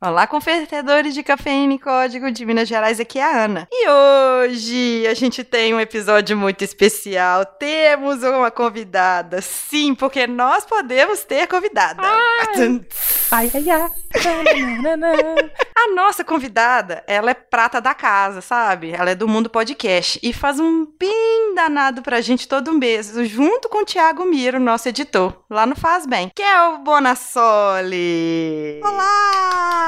Olá, convertedores de cafeína e código de Minas Gerais, aqui é a Ana. E hoje a gente tem um episódio muito especial. Temos uma convidada, sim, porque nós podemos ter convidada. Ai, ai, ai. ai. a nossa convidada, ela é prata da casa, sabe? Ela é do mundo podcast e faz um bem danado pra gente todo mês, junto com o Thiago Miro, nosso editor, lá no Faz Bem, que é o Bonassoli. Olá!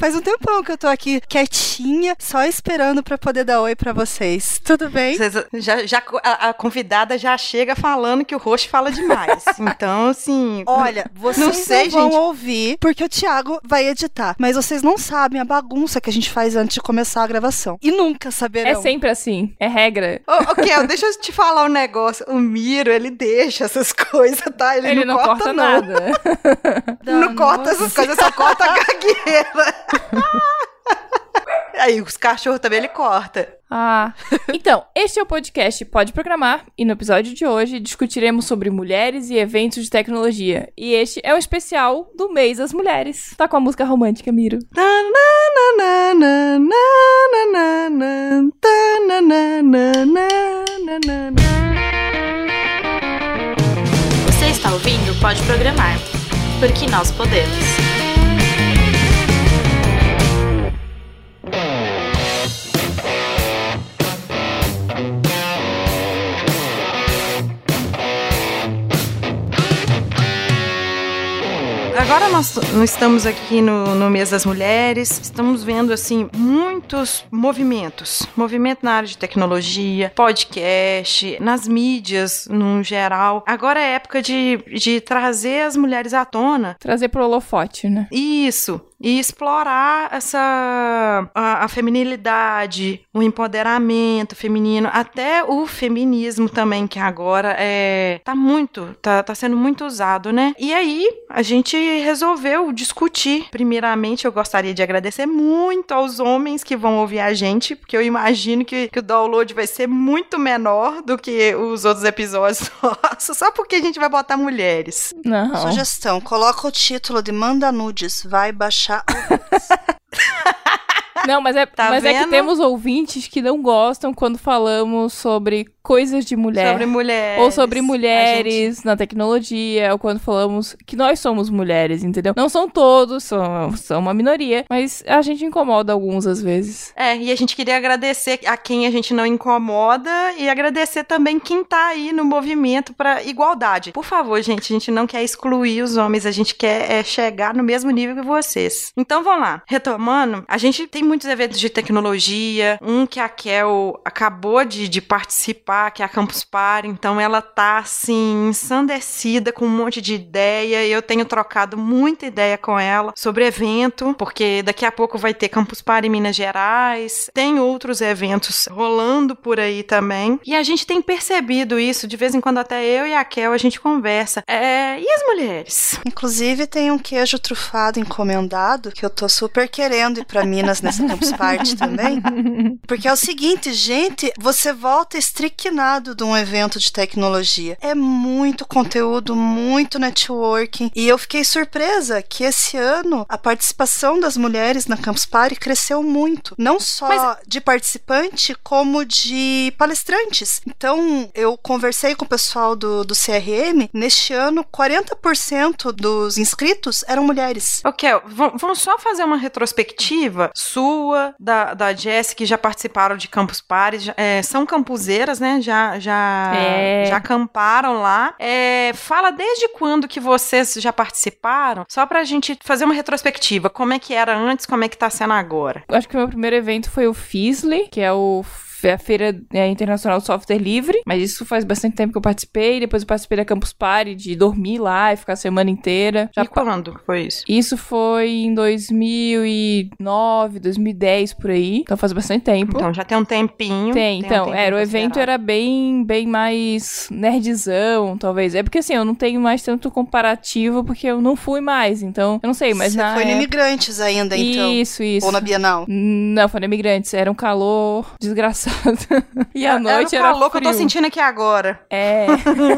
Faz um tempão que eu tô aqui quietinha, só esperando para poder dar oi para vocês. Tudo bem? Vocês, já, já a, a, convidada já chega falando que o rosto fala demais. então, assim. Olha, vocês não, sei, não vão gente. ouvir, porque o Thiago vai editar. Mas vocês não sabem a bagunça que a gente faz antes de começar a gravação. E nunca saberão. É sempre assim. É regra. Ô, Kel, deixa eu te falar um negócio. O Miro, ele deixa essas coisas, tá? Ele, ele não, não corta, corta nada. Não, não corta essas coisas, só corta a gagueira. Aí os cachorros também ele corta. Ah. Então, este é o podcast Pode Programar e no episódio de hoje discutiremos sobre mulheres e eventos de tecnologia. E este é um especial do mês das mulheres. Tá com a música romântica, Miro. Você está ouvindo Pode Programar, porque nós podemos. Agora nós, nós estamos aqui no, no mês das mulheres, estamos vendo assim muitos movimentos, movimento na área de tecnologia, podcast, nas mídias no geral. Agora é época de, de trazer as mulheres à tona, trazer pro holofote, né? Isso, e explorar essa a, a, feminilidade, o empoderamento feminino, até o feminismo também que agora é tá muito, tá, tá sendo muito usado, né? E aí a gente resolveu discutir. Primeiramente, eu gostaria de agradecer muito aos homens que vão ouvir a gente, porque eu imagino que, que o download vai ser muito menor do que os outros episódios nossos, só porque a gente vai botar mulheres. Não. Sugestão: coloca o título de Manda Nudes, vai baixar deixar. Não, mas é, tá mas é que temos ouvintes que não gostam quando falamos sobre coisas de mulher. Sobre mulheres. Ou sobre mulheres gente... na tecnologia, ou quando falamos que nós somos mulheres, entendeu? Não são todos, são, são uma minoria, mas a gente incomoda alguns às vezes. É, e a gente queria agradecer a quem a gente não incomoda e agradecer também quem tá aí no movimento para igualdade. Por favor, gente, a gente não quer excluir os homens, a gente quer é, chegar no mesmo nível que vocês. Então vamos lá. Retomando, a gente tem muitos eventos de tecnologia, um que a Kel acabou de, de participar participar, que é a Campus Party, então ela tá assim ensandecida com um monte de ideia. Eu tenho trocado muita ideia com ela sobre evento, porque daqui a pouco vai ter Campus Party em Minas Gerais, tem outros eventos rolando por aí também. E a gente tem percebido isso, de vez em quando até eu e a Kel a gente conversa. É, e as mulheres? Inclusive tem um queijo trufado encomendado que eu tô super querendo ir para Minas nessa Campus Party também. Porque é o seguinte, gente, você volta estrictamente maquinado de um evento de tecnologia. É muito conteúdo, muito networking. E eu fiquei surpresa que esse ano a participação das mulheres na Campus Party cresceu muito. Não só Mas... de participante, como de palestrantes. Então, eu conversei com o pessoal do, do CRM. Neste ano, 40% dos inscritos eram mulheres. Ok, vamos só fazer uma retrospectiva sua, da, da Jess, que já participaram de Campus Party. É, são campuseiras, né? Já já, é. já acamparam lá. É, fala desde quando que vocês já participaram, só pra gente fazer uma retrospectiva. Como é que era antes, como é que tá sendo agora? Acho que o meu primeiro evento foi o FISLey, que é o a Feira é, Internacional do Software Livre, mas isso faz bastante tempo que eu participei. Depois eu participei da Campus Party, de dormir lá e ficar a semana inteira. Já e quando foi isso? Isso foi em 2009, 2010, por aí. Então faz bastante tempo. Então já tem um tempinho. Tem, tem então. Um era, o evento era bem, bem mais nerdzão, talvez. É porque assim, eu não tenho mais tanto comparativo porque eu não fui mais. Então, eu não sei, mas Você na foi época... no Imigrantes ainda, então? Isso, isso. Ou na Bienal? Não, foi no Imigrantes. Era um calor desgraçado e a noite era, era o calor frio. eu tô sentindo aqui agora. É.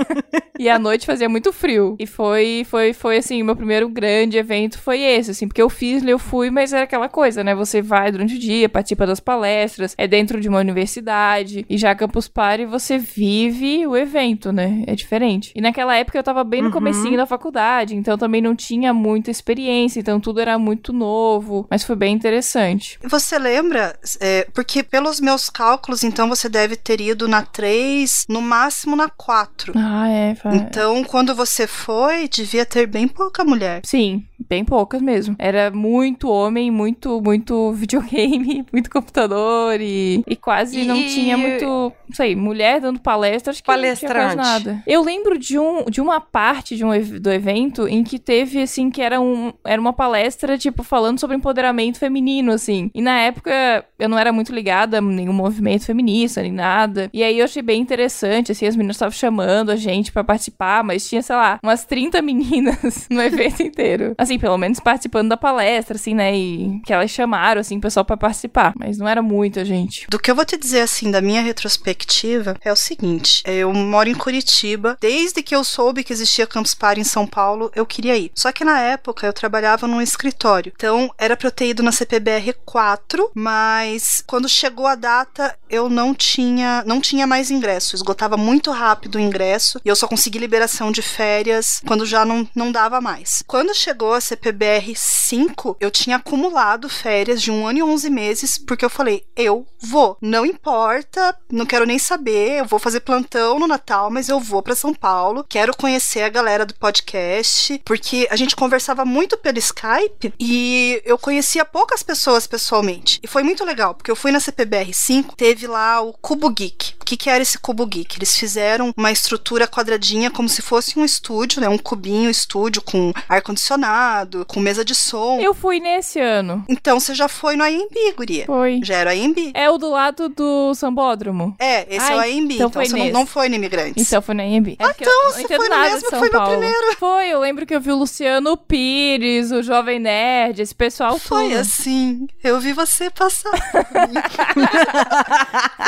e a noite fazia muito frio. E foi, foi, foi assim, meu primeiro grande evento foi esse, assim, porque eu fiz, eu fui, mas era aquela coisa, né? Você vai durante o dia, participa das palestras, é dentro de uma universidade, e já Campus Party você vive o evento, né? É diferente. E naquela época eu tava bem no Uhum. comecinho da faculdade, então também não tinha muita experiência, então tudo era muito novo, mas foi bem interessante. Você lembra? é, porque pelos meus cálculos, então você deve ter ido na 3, no máximo na 4. Ah, é. fa- Então, quando você foi, devia ter bem pouca mulher. Sim, bem poucas mesmo. Era muito homem, muito, muito videogame, muito computador e, e quase não E- tinha muito, não sei, mulher dando palestra, acho que não tinha quase Palestrante. nada. Eu lembro de, um, de uma parte de um, do evento em que teve, assim, que era, um, era uma palestra, tipo, falando sobre empoderamento feminino, assim. E na época eu não era muito ligada a nenhum movimento feminista, nem nada. E aí eu achei bem interessante, assim, as meninas estavam chamando a gente pra participar, mas tinha, sei lá, umas 30 meninas no evento inteiro. Assim, pelo menos participando da palestra, assim, né? E que elas chamaram, assim, o pessoal pra participar. Mas não era muita gente. Do que eu vou te dizer, assim, da minha retrospectiva, é o seguinte: eu moro em Curitiba. Desde que eu soube que existia Campus Party em São Paulo, eu queria ir. Só que na época eu trabalhava num escritório. Então era pra eu ter ido na CPBR 4, mas quando chegou a data, eu não tinha, não tinha mais ingresso. Esgotava muito rápido o ingresso e eu só consegui liberação de férias quando já não, não dava mais. Quando chegou a CPBR 5, eu tinha acumulado férias de um ano e 11 meses, porque eu falei, eu vou. Não importa, não quero nem saber, eu vou fazer plantão no Natal, mas eu vou pra São Paulo. Quero conhecer a galera do podcast, porque a gente conversava muito pelo Skype e eu conhecia poucas pessoas pessoalmente. E foi muito legal, porque eu fui na CPBR 5, teve lá o Cubo Geek. O que, que era esse Cubo Geek? Eles fizeram uma estrutura quadradinha como se fosse um estúdio, né? Um cubinho estúdio com ar-condicionado, com mesa de som. Eu fui nesse ano. Então você já foi no AMB, guria. Foi. Já era AMB. É o do lado do Sambódromo. É, esse é o Ai, AMB. então Então, foi você não, não foi no Imigrantes. Então foi na IMB. É porque eu então, você foi no mesmo, foi no Paulo. primeiro. Foi, eu lembro que eu vi o Luciano Pires, o Jovem Nerd, esse pessoal Foi tudo. assim. Eu vi você passar.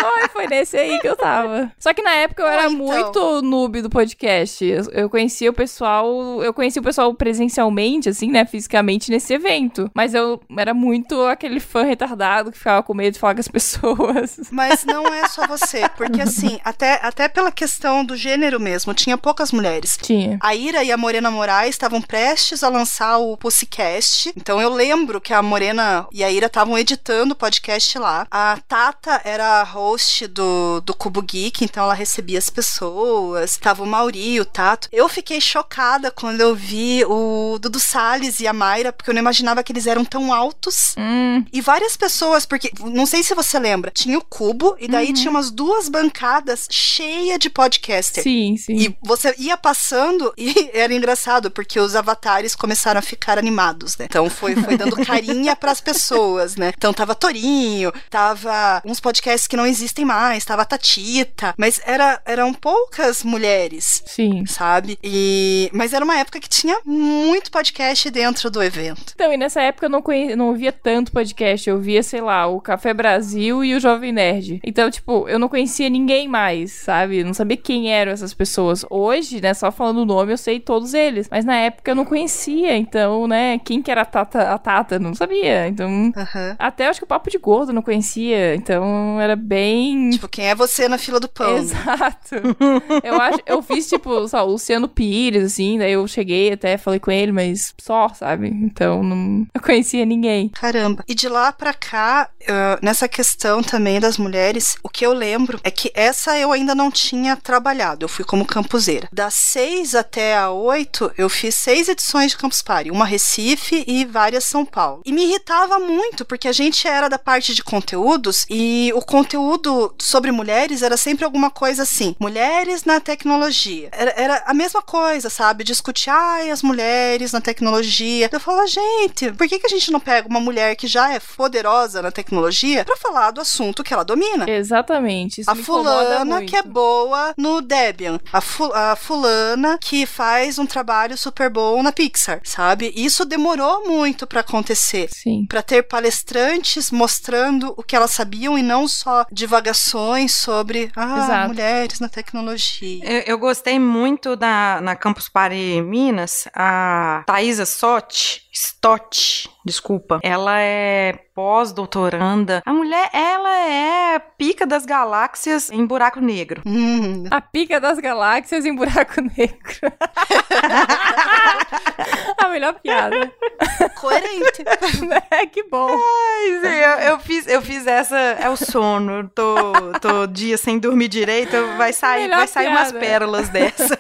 Foi, foi nesse aí que eu tava. Só que na época eu era Ah, então. muito noob do podcast. Eu, eu conhecia o pessoal, eu conhecia o pessoal presencialmente, assim, né, fisicamente nesse evento. Mas eu era muito aquele fã retardado que ficava com medo de falar com as pessoas. Mas não é só você, porque assim, até, até pela questão do gênero mesmo, tinha poucas mulheres. Tinha. A Ira e a Morena Moraes estavam prestes a lançar o Pussycast. Então eu lembro que a Morena e a Ira estavam editando o podcast lá. A Tata era a host do, do Cubo Geek, então ela recebia as pessoas. Tava o Mauri, o Tato. Eu fiquei chocada quando eu vi o Dudu Salles e a Mayra, porque eu não imaginava que eles eram tão altos. Hum, E várias pessoas, porque não sei se você lembra, tinha o Cubo e daí Uhum. tinha umas duas bancadas cheias de podcaster. sim, sim. E você ia passando e era engraçado, porque os avatares começaram a ficar animados, né? Então foi, foi dando carinha pras pessoas, né? Então tava Torinho, tava uns podcasts que não existem mais, tava Tatita, mas era, eram poucas mulheres. Sim. Sabe? E mas era uma época que tinha muito podcast dentro do evento. Então, e nessa época eu não, conhe... não ouvia tanto podcast. Eu via, sei lá, o Café Brasil e o Jovem Nerd. Então, tipo, eu não conhecia ninguém mais, sabe? Eu não sabia quem eram essas pessoas. Hoje, né, só falando o nome, eu sei todos eles. Mas na época eu não conhecia. Então, né, quem que era a Tata? A Tata? Não sabia. Então. Aham. Até acho que o Papo de Gordo não conhecia. Então, era bem. Tipo, quem é você na fila do pão? né? Exato. eu acho, eu fiz tipo, só, o Luciano Pires, assim, daí eu cheguei até, falei com ele, mas só, sabe? Então não eu conhecia ninguém. Caramba. E de lá pra cá, nessa questão também das mulheres, o que eu lembro é que essa eu ainda não tinha trabalhado. Eu fui como campuseira. Das seis até a oito, eu fiz seis edições de Campus Party. Uma Recife e várias São Paulo. E me irritava muito, porque a gente era da parte de conteúdos e o conteúdo sobre mulheres era sempre alguma coisa assim. Mulheres na tecnologia. Era, era a mesma coisa, sabe? Discutir, ai, as mulheres na tecnologia tecnologia. Eu falo, gente, por que, que a gente não pega uma mulher que já é poderosa na tecnologia pra falar do assunto que ela domina? Exatamente. Isso A fulana muito. que é boa no Debian. A, fu- a fulana que faz um trabalho super bom na Pixar, sabe? Isso demorou muito pra acontecer. Sim. Pra ter palestrantes mostrando o que elas sabiam e não só divagações sobre ah, Exato. mulheres na tecnologia. Eu, eu gostei muito da na Campus Party Minas, a Thaisa Sott, Stott, desculpa. Ela é pós-doutoranda. A mulher, ela é pica das galáxias em buraco negro. Hum, A pica das galáxias em buraco negro. A melhor piada. coerente. É, que bom. Mas eu, eu fiz, eu fiz essa. É o sono. Eu Tô, tô dia sem dormir direito. Vai sair, vai sair umas pérolas dessa.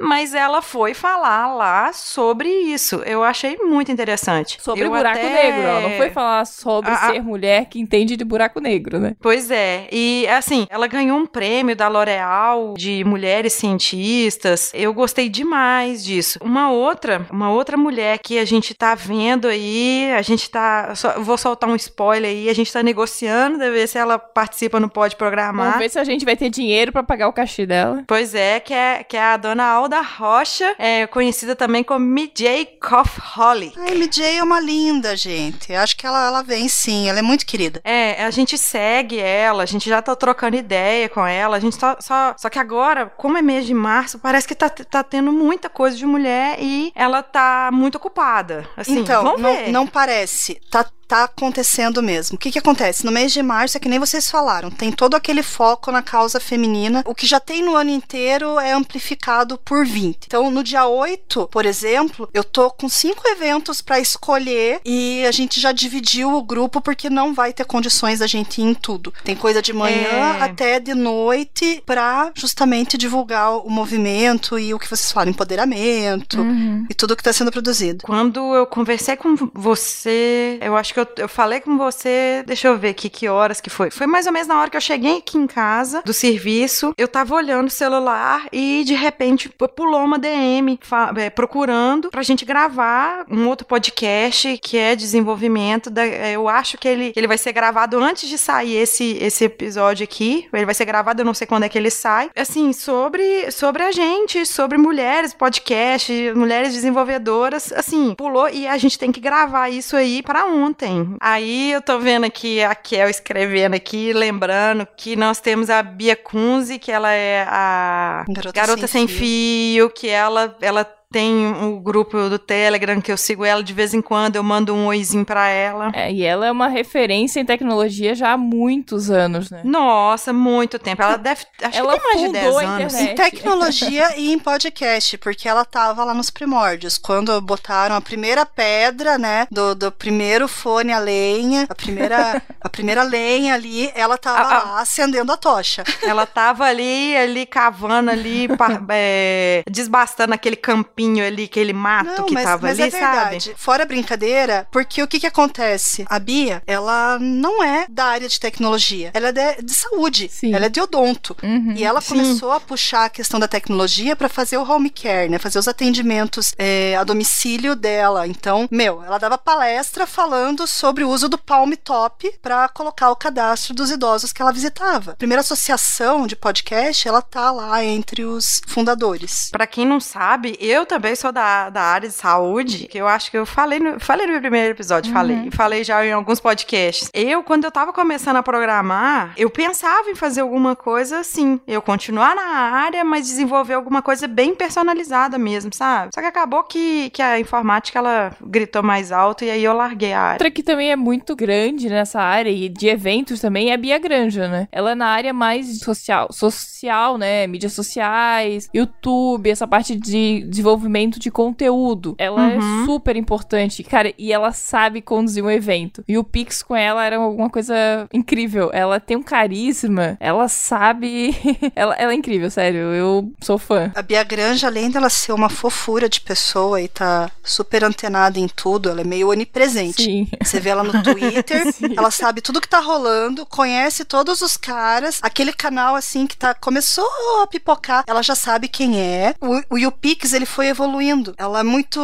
Mas ela foi falar lá sobre isso. Eu achei muito interessante. Sobre Eu buraco até- negro. Ela não foi falar sobre ah. ser mulher que entende de buraco negro, né? Pois é, e assim, ela ganhou um prêmio da L'Oréal de mulheres cientistas. Eu gostei demais disso. Uma outra, uma outra mulher que a gente tá vendo aí, a gente tá, só- vou soltar um spoiler aí, a gente tá negociando, pra ver se ela participa no Pode Programar. Vamos ver se a gente vai ter dinheiro pra pagar o cachê dela. Pois é, que é, que é a dona Alda Rocha, é, conhecida também como MJ Cough Holly. A MJ é uma linda, gente. Acho que ela, ela vem sim, ela é muito querida. É, a gente segue ela, a gente já tá trocando ideia com ela, a gente tá só. Só que agora, como é mês de março, parece que tá, tá tendo muita coisa de mulher e ela tá muito ocupada. Assim, então, não, não parece. Tá, tá acontecendo mesmo. O que que acontece? No mês de março, é que nem vocês falaram, tem todo aquele foco na causa feminina. O que já tem no ano inteiro é amplificado por 20. Então, no dia 8, por exemplo, eu tô com cinco eventos pra escolher e a gente já dividiu o grupo porque não vai ter condições da gente ir em tudo. Tem coisa de manhã É. até de noite pra justamente divulgar o movimento e o que vocês falam, empoderamento Uhum. e tudo que tá sendo produzido. Quando eu conversei com você, eu acho que eu, eu falei com você, deixa eu ver aqui que horas que foi. Foi mais ou menos na hora que eu cheguei aqui em casa do serviço, eu tava olhando o celular e de repente pu- pulou uma DM é, procurando pra gente gravar um outro podcast que é desenvolvimento. Da, é, eu acho que ele, ele vai ser gravado antes de sair esse, esse episódio aqui. Ele vai ser gravado, eu não sei quando é que ele sai. Assim, sobre, sobre a gente, sobre mulheres, podcast, mulheres desenvolvedoras. Assim, pulou e a gente tem que gravar isso aí pra ontem. Aí eu tô vendo aqui a Kel escrevendo aqui, lembrando que nós temos a Bia Kunze, que ela é a Garota Garota Sem Sem, Fio, que ela, ela tem o grupo do Telegram, que eu sigo ela de vez em quando, eu mando um oizinho pra ela. É, e ela é uma referência em tecnologia já há muitos anos, né? Nossa, muito tempo. Ela deve. Acho Ela que tem mais de fundou 10 a anos. Em tecnologia e em podcast, porque ela tava lá nos primórdios, quando botaram a primeira pedra, né, do, do primeiro fone a lenha, a primeira, a primeira lenha ali, ela tava Ah, ah. lá acendendo a tocha. Ela tava ali, ali cavando ali, pa- é, desbastando aquele campinho ali, aquele mato Não, que mas, tava mas ali, é verdade. sabe? Fora brincadeira, porque o que que acontece? A Bia, ela não é da área de tecnologia, ela é de, de saúde, Sim. ela é de odonto. Uhum. E ela Sim. começou a puxar a questão da tecnologia para fazer o home care, né? Fazer os atendimentos é, a domicílio dela. Então, meu, ela dava palestra falando sobre o uso do Palm Top para colocar o cadastro dos idosos que ela visitava. A primeira associação de podcast, ela tá lá entre os fundadores. Pra quem não sabe, eu também sou da, da área de saúde, que eu acho que eu falei no, falei no meu primeiro episódio, Uhum. falei, falei já em alguns podcasts. Eu, quando eu tava começando a programar, eu pensava em fazer alguma coisa assim, eu continuar na área, mas desenvolver alguma coisa bem personalizada mesmo, sabe? Só que acabou que, que a informática, ela gritou mais alto e aí eu larguei a área. Outra que também é muito grande nessa área e de eventos também é a Bia Granja, né? Ela é na área mais social, social, né? Mídias sociais, YouTube, essa parte de desenvolvimento de conteúdo. Ela Uhum. é super importante, cara, e ela sabe conduzir um evento. E o Pix com ela era alguma coisa incrível. Ela tem um carisma, ela sabe. ela, ela é incrível, sério. Eu sou fã. A Bia Granja, além dela ser uma fofura de pessoa e tá super antenada em tudo, ela é meio onipresente. Sim. Você vê ela no Twitter, ela sabe tudo que tá rolando, conhece todos os caras, aquele canal assim que tá começou a pipocar, ela já sabe quem é. O, o YouPix, ele foi foi evoluindo. Ela é muito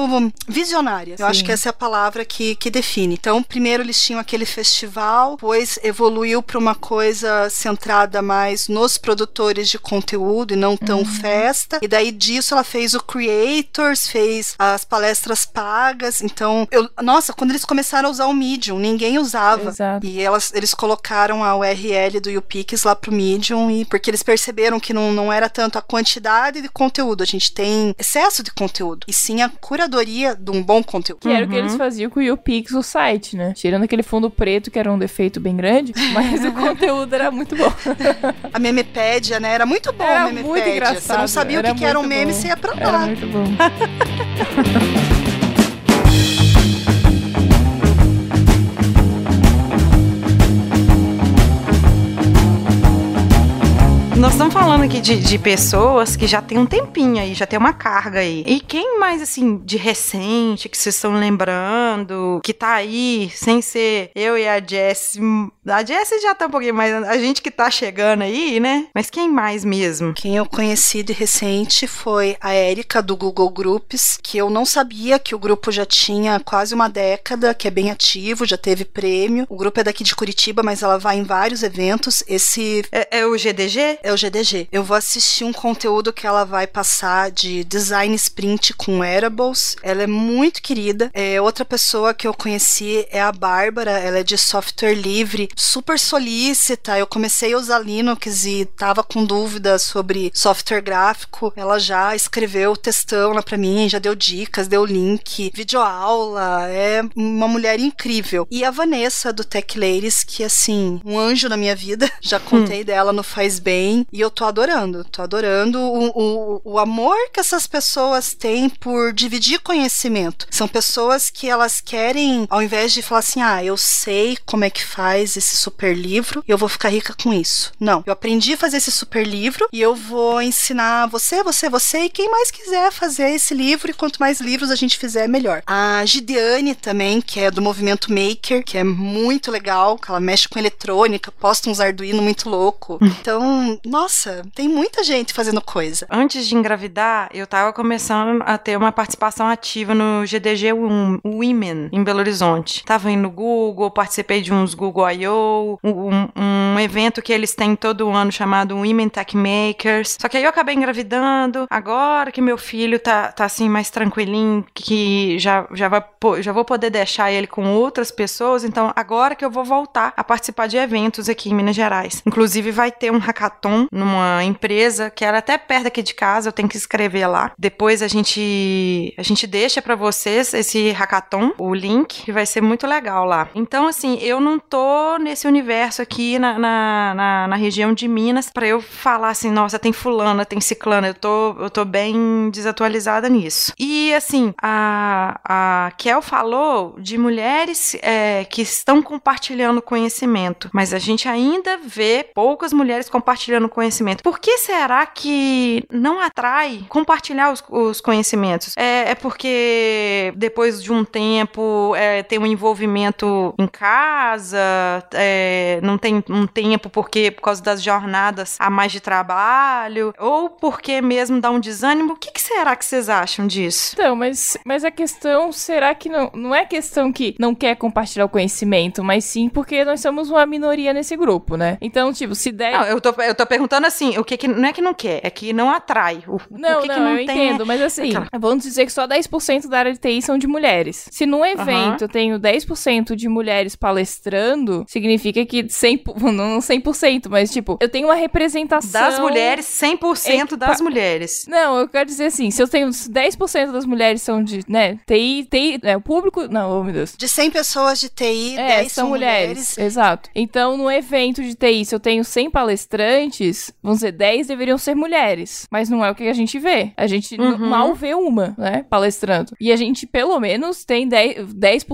visionária. Eu Sim. acho que essa é a palavra que, que define. Então, primeiro eles tinham aquele festival, depois evoluiu para uma coisa centrada mais nos produtores de conteúdo e não tão festa. E daí disso ela fez o Creators, fez as palestras pagas. Então, eu, nossa, quando eles começaram a usar o Medium, ninguém usava. Exato. E elas, eles colocaram a URL do YouPix lá pro Medium, e porque eles perceberam que não, não era tanto a quantidade de conteúdo, a gente tem excesso de conteúdo, e sim a curadoria de um bom conteúdo. Que era o que eles faziam com o YouPix, o site, né? Tirando aquele fundo preto, que era um defeito bem grande, mas o conteúdo era muito bom. A memepédia, né? Era muito bom Era a memepédia. muito engraçado. Você não sabia o que, que era um meme, bom. você ia pra Era lá. muito bom. Nós estamos falando aqui de, de pessoas que já tem um tempinho aí, já tem uma carga aí. E quem mais, assim, de recente, que vocês estão lembrando, que tá aí, sem ser eu e a Jess. A Jess já tá um pouquinho mais. A gente que tá chegando aí, né? Mas quem mais mesmo? Quem eu conheci de recente foi a Érica do Google Groups, que eu não sabia que o grupo já tinha quase uma década, que é bem ativo, já teve prêmio. O grupo é daqui de Curitiba, mas ela vai em vários eventos. Esse É, é o GDG? É o GDG. Eu vou assistir um conteúdo que ela vai passar de design sprint com wearables. Ela é muito querida. É, outra pessoa que eu conheci é a Bárbara. Ela é de software livre, super solícita. Eu comecei a usar Linux e tava com dúvidas sobre software gráfico. Ela já escreveu textão lá pra mim, já deu dicas, deu link, videoaula. É uma mulher incrível. E a Vanessa do Tech Ladies, que assim, um anjo na minha vida. Já contei dela no Faz Bem. E eu tô adorando. Tô adorando o, o, o amor que essas pessoas têm por dividir conhecimento. São pessoas que elas querem, ao invés de falar assim, ah, eu sei como é que faz esse super livro e eu vou ficar rica com isso. Não. Eu aprendi a fazer esse super livro e eu vou ensinar você, você, você e quem mais quiser fazer esse livro. E quanto mais livros a gente fizer, melhor. A Gideane também, que é do movimento Maker, que é muito legal, que ela mexe com eletrônica, posta uns Arduino muito louco. Então, nossa, tem muita gente fazendo coisa. Antes de engravidar, eu tava começando a ter uma participação ativa no GDG Wom- Women em Belo Horizonte. Tava indo no Google, participei de uns Google I.O., um, um evento que eles têm todo ano chamado Women Tech Makers. Só que aí eu acabei engravidando. Agora que meu filho tá, tá assim mais tranquilinho, que já, já, vai, já vou poder deixar ele com outras pessoas. Então, agora que eu vou voltar a participar de eventos aqui em Minas Gerais. Inclusive, vai ter um hackathon numa empresa que era até perto aqui de casa, eu tenho que escrever lá. Depois a gente a gente deixa pra vocês esse hackathon, o link, que vai ser muito legal lá. Então, assim, eu não tô nesse universo aqui na, na, na, na região de Minas pra eu falar assim, nossa, tem fulana, tem ciclana, eu tô, eu tô bem desatualizada nisso. E, assim, a, a Kel falou de mulheres é, que estão compartilhando conhecimento, mas a gente ainda vê poucas mulheres compartilhando conhecimento. Por que será que não atrai compartilhar os, os conhecimentos? É, é porque depois de um tempo é, tem um envolvimento em casa, é, não tem um tempo porque por causa das jornadas a mais de trabalho, ou porque mesmo dá um desânimo? O que, que será que vocês acham disso? Então, mas, mas a questão, será que não, não é questão que não quer compartilhar o conhecimento, mas sim porque nós somos uma minoria nesse grupo, né? Então, tipo, se der... Não, eu tô, eu tô perguntando assim, o que que não é que não quer, é que não atrai. O, Não, o que não, que não eu tem entendo, mas assim, Aquela- vamos dizer que só 10% da área de TI são de mulheres. Se num evento eu tenho 10% de mulheres palestrando, significa que 100%, não 100%, mas tipo, eu tenho uma representação... Das mulheres, 100% Epa. das mulheres. Não, eu quero dizer assim, se eu tenho 10% das mulheres são de, né, TI, TI, é, o público, não, oh meu Deus. De 100 pessoas de TI, É, 10 são mulheres. Exato. Então, no evento de TI, se eu tenho 100 palestrantes, vamos dizer, 10 deveriam ser mulheres. Mas não é o que a gente vê. A gente Uhum. mal vê uma, né, palestrando. E a gente, pelo menos, tem 10%, 10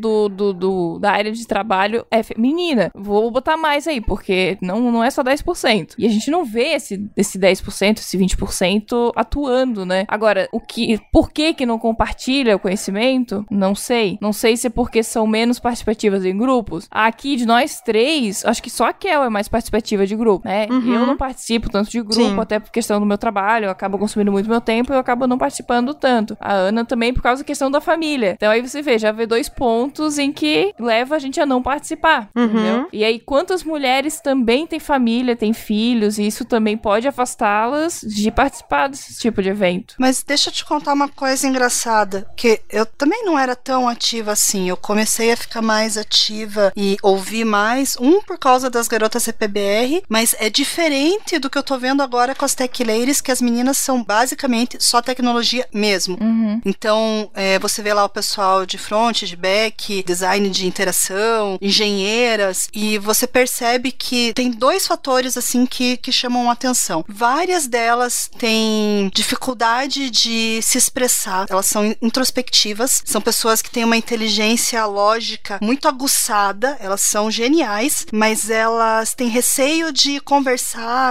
do, do, do- da área de trabalho é fe- menina, vou botar mais aí, porque não, não é só 10%. E a gente não vê esse, esse 10%, esse 20% atuando, né? Agora, o que, por que que não compartilha o conhecimento? Não sei. Não sei se é porque são menos participativas em grupos. Aqui, de nós três, acho que só a Kel é mais participativa de grupo, né? Uhum. Eu não participo tanto de grupo, Sim. até por questão do meu trabalho, eu acabo consumindo muito meu tempo e eu acabo não participando tanto. A Ana também por causa da questão da família. Então aí você vê, já vê dois pontos em que leva a gente a não participar, Uhum. entendeu? E aí quantas mulheres também têm família, têm filhos, e isso também pode afastá-las de participar desse tipo de evento. Mas deixa eu te contar uma coisa engraçada, que eu também não era tão ativa assim. Eu comecei a ficar mais ativa e ouvir mais, um por causa das garotas CPBR, mas é diferente do que eu tô vendo agora com as tech ladies, que as meninas são basicamente só tecnologia mesmo. Uhum. Então, é, você vê lá o pessoal de front, de back, design de interação, engenheiras, e você percebe que tem dois fatores assim que, que chamam a atenção. Várias delas têm dificuldade de se expressar, elas são introspectivas, são pessoas que têm uma inteligência lógica muito aguçada, elas são geniais, mas elas têm receio de conversar,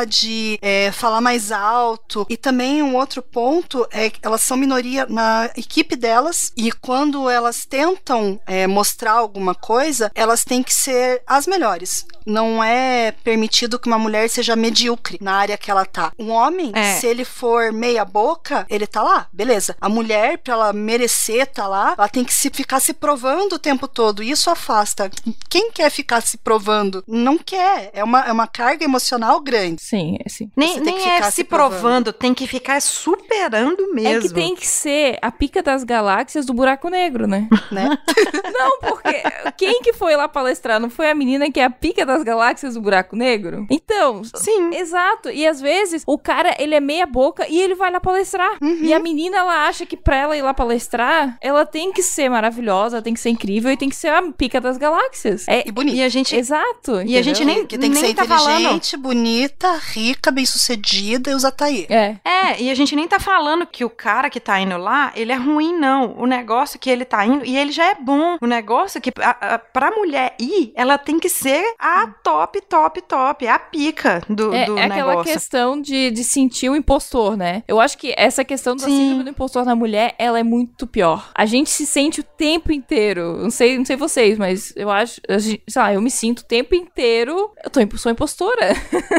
de é, falar mais alto. E também um outro ponto é que elas são minoria na equipe delas, e quando elas tentam é, mostrar alguma coisa, elas têm que ser as melhores. Não é permitido que uma mulher seja medíocre na área que ela tá. Um homem, É. se ele for meia boca, ele tá lá, beleza. A mulher, pra ela merecer tá lá, ela tem que se ficar se provando o tempo todo. E isso afasta. Quem quer ficar se provando? Não quer. É uma, é uma carga emocional grande. Sim, é sim. Nem, nem que é ficar se se provando. provando. tem que ficar superando mesmo. É que tem que ser a pica das galáxias do buraco negro, né? Né? Não, porque quem que foi lá palestrar? Não foi a menina que é a pica das galáxias do buraco negro? Então, Sim. exato. E às vezes o cara, ele é meia boca e ele vai lá palestrar. E a menina, ela acha que pra ela ir lá palestrar, ela tem que ser maravilhosa, tem que ser incrível e tem que ser a pica das galáxias. É, E bonita. E a gente. exato. E a gente entendeu? nem- que tem que ser tá falando. inteligente, bonita, rica, bem-sucedida e usar taí. É. É, e a gente nem tá falando que o cara que tá indo lá, ele é ruim, não. O negócio que ele tá indo, e ele já é bom. O negócio que, a, a, pra mulher ir, ela tem que ser a top, top, top. A pica do, É, do é aquela negócio. questão de, de sentir o impostor, né? Eu acho que essa questão da Sim. síndrome do impostor na mulher, ela é muito pior. A gente se sente o tempo inteiro. Não sei, não sei vocês, mas eu acho, sei lá, eu me sinto o tempo inteiro. Eu tô, sou impostora.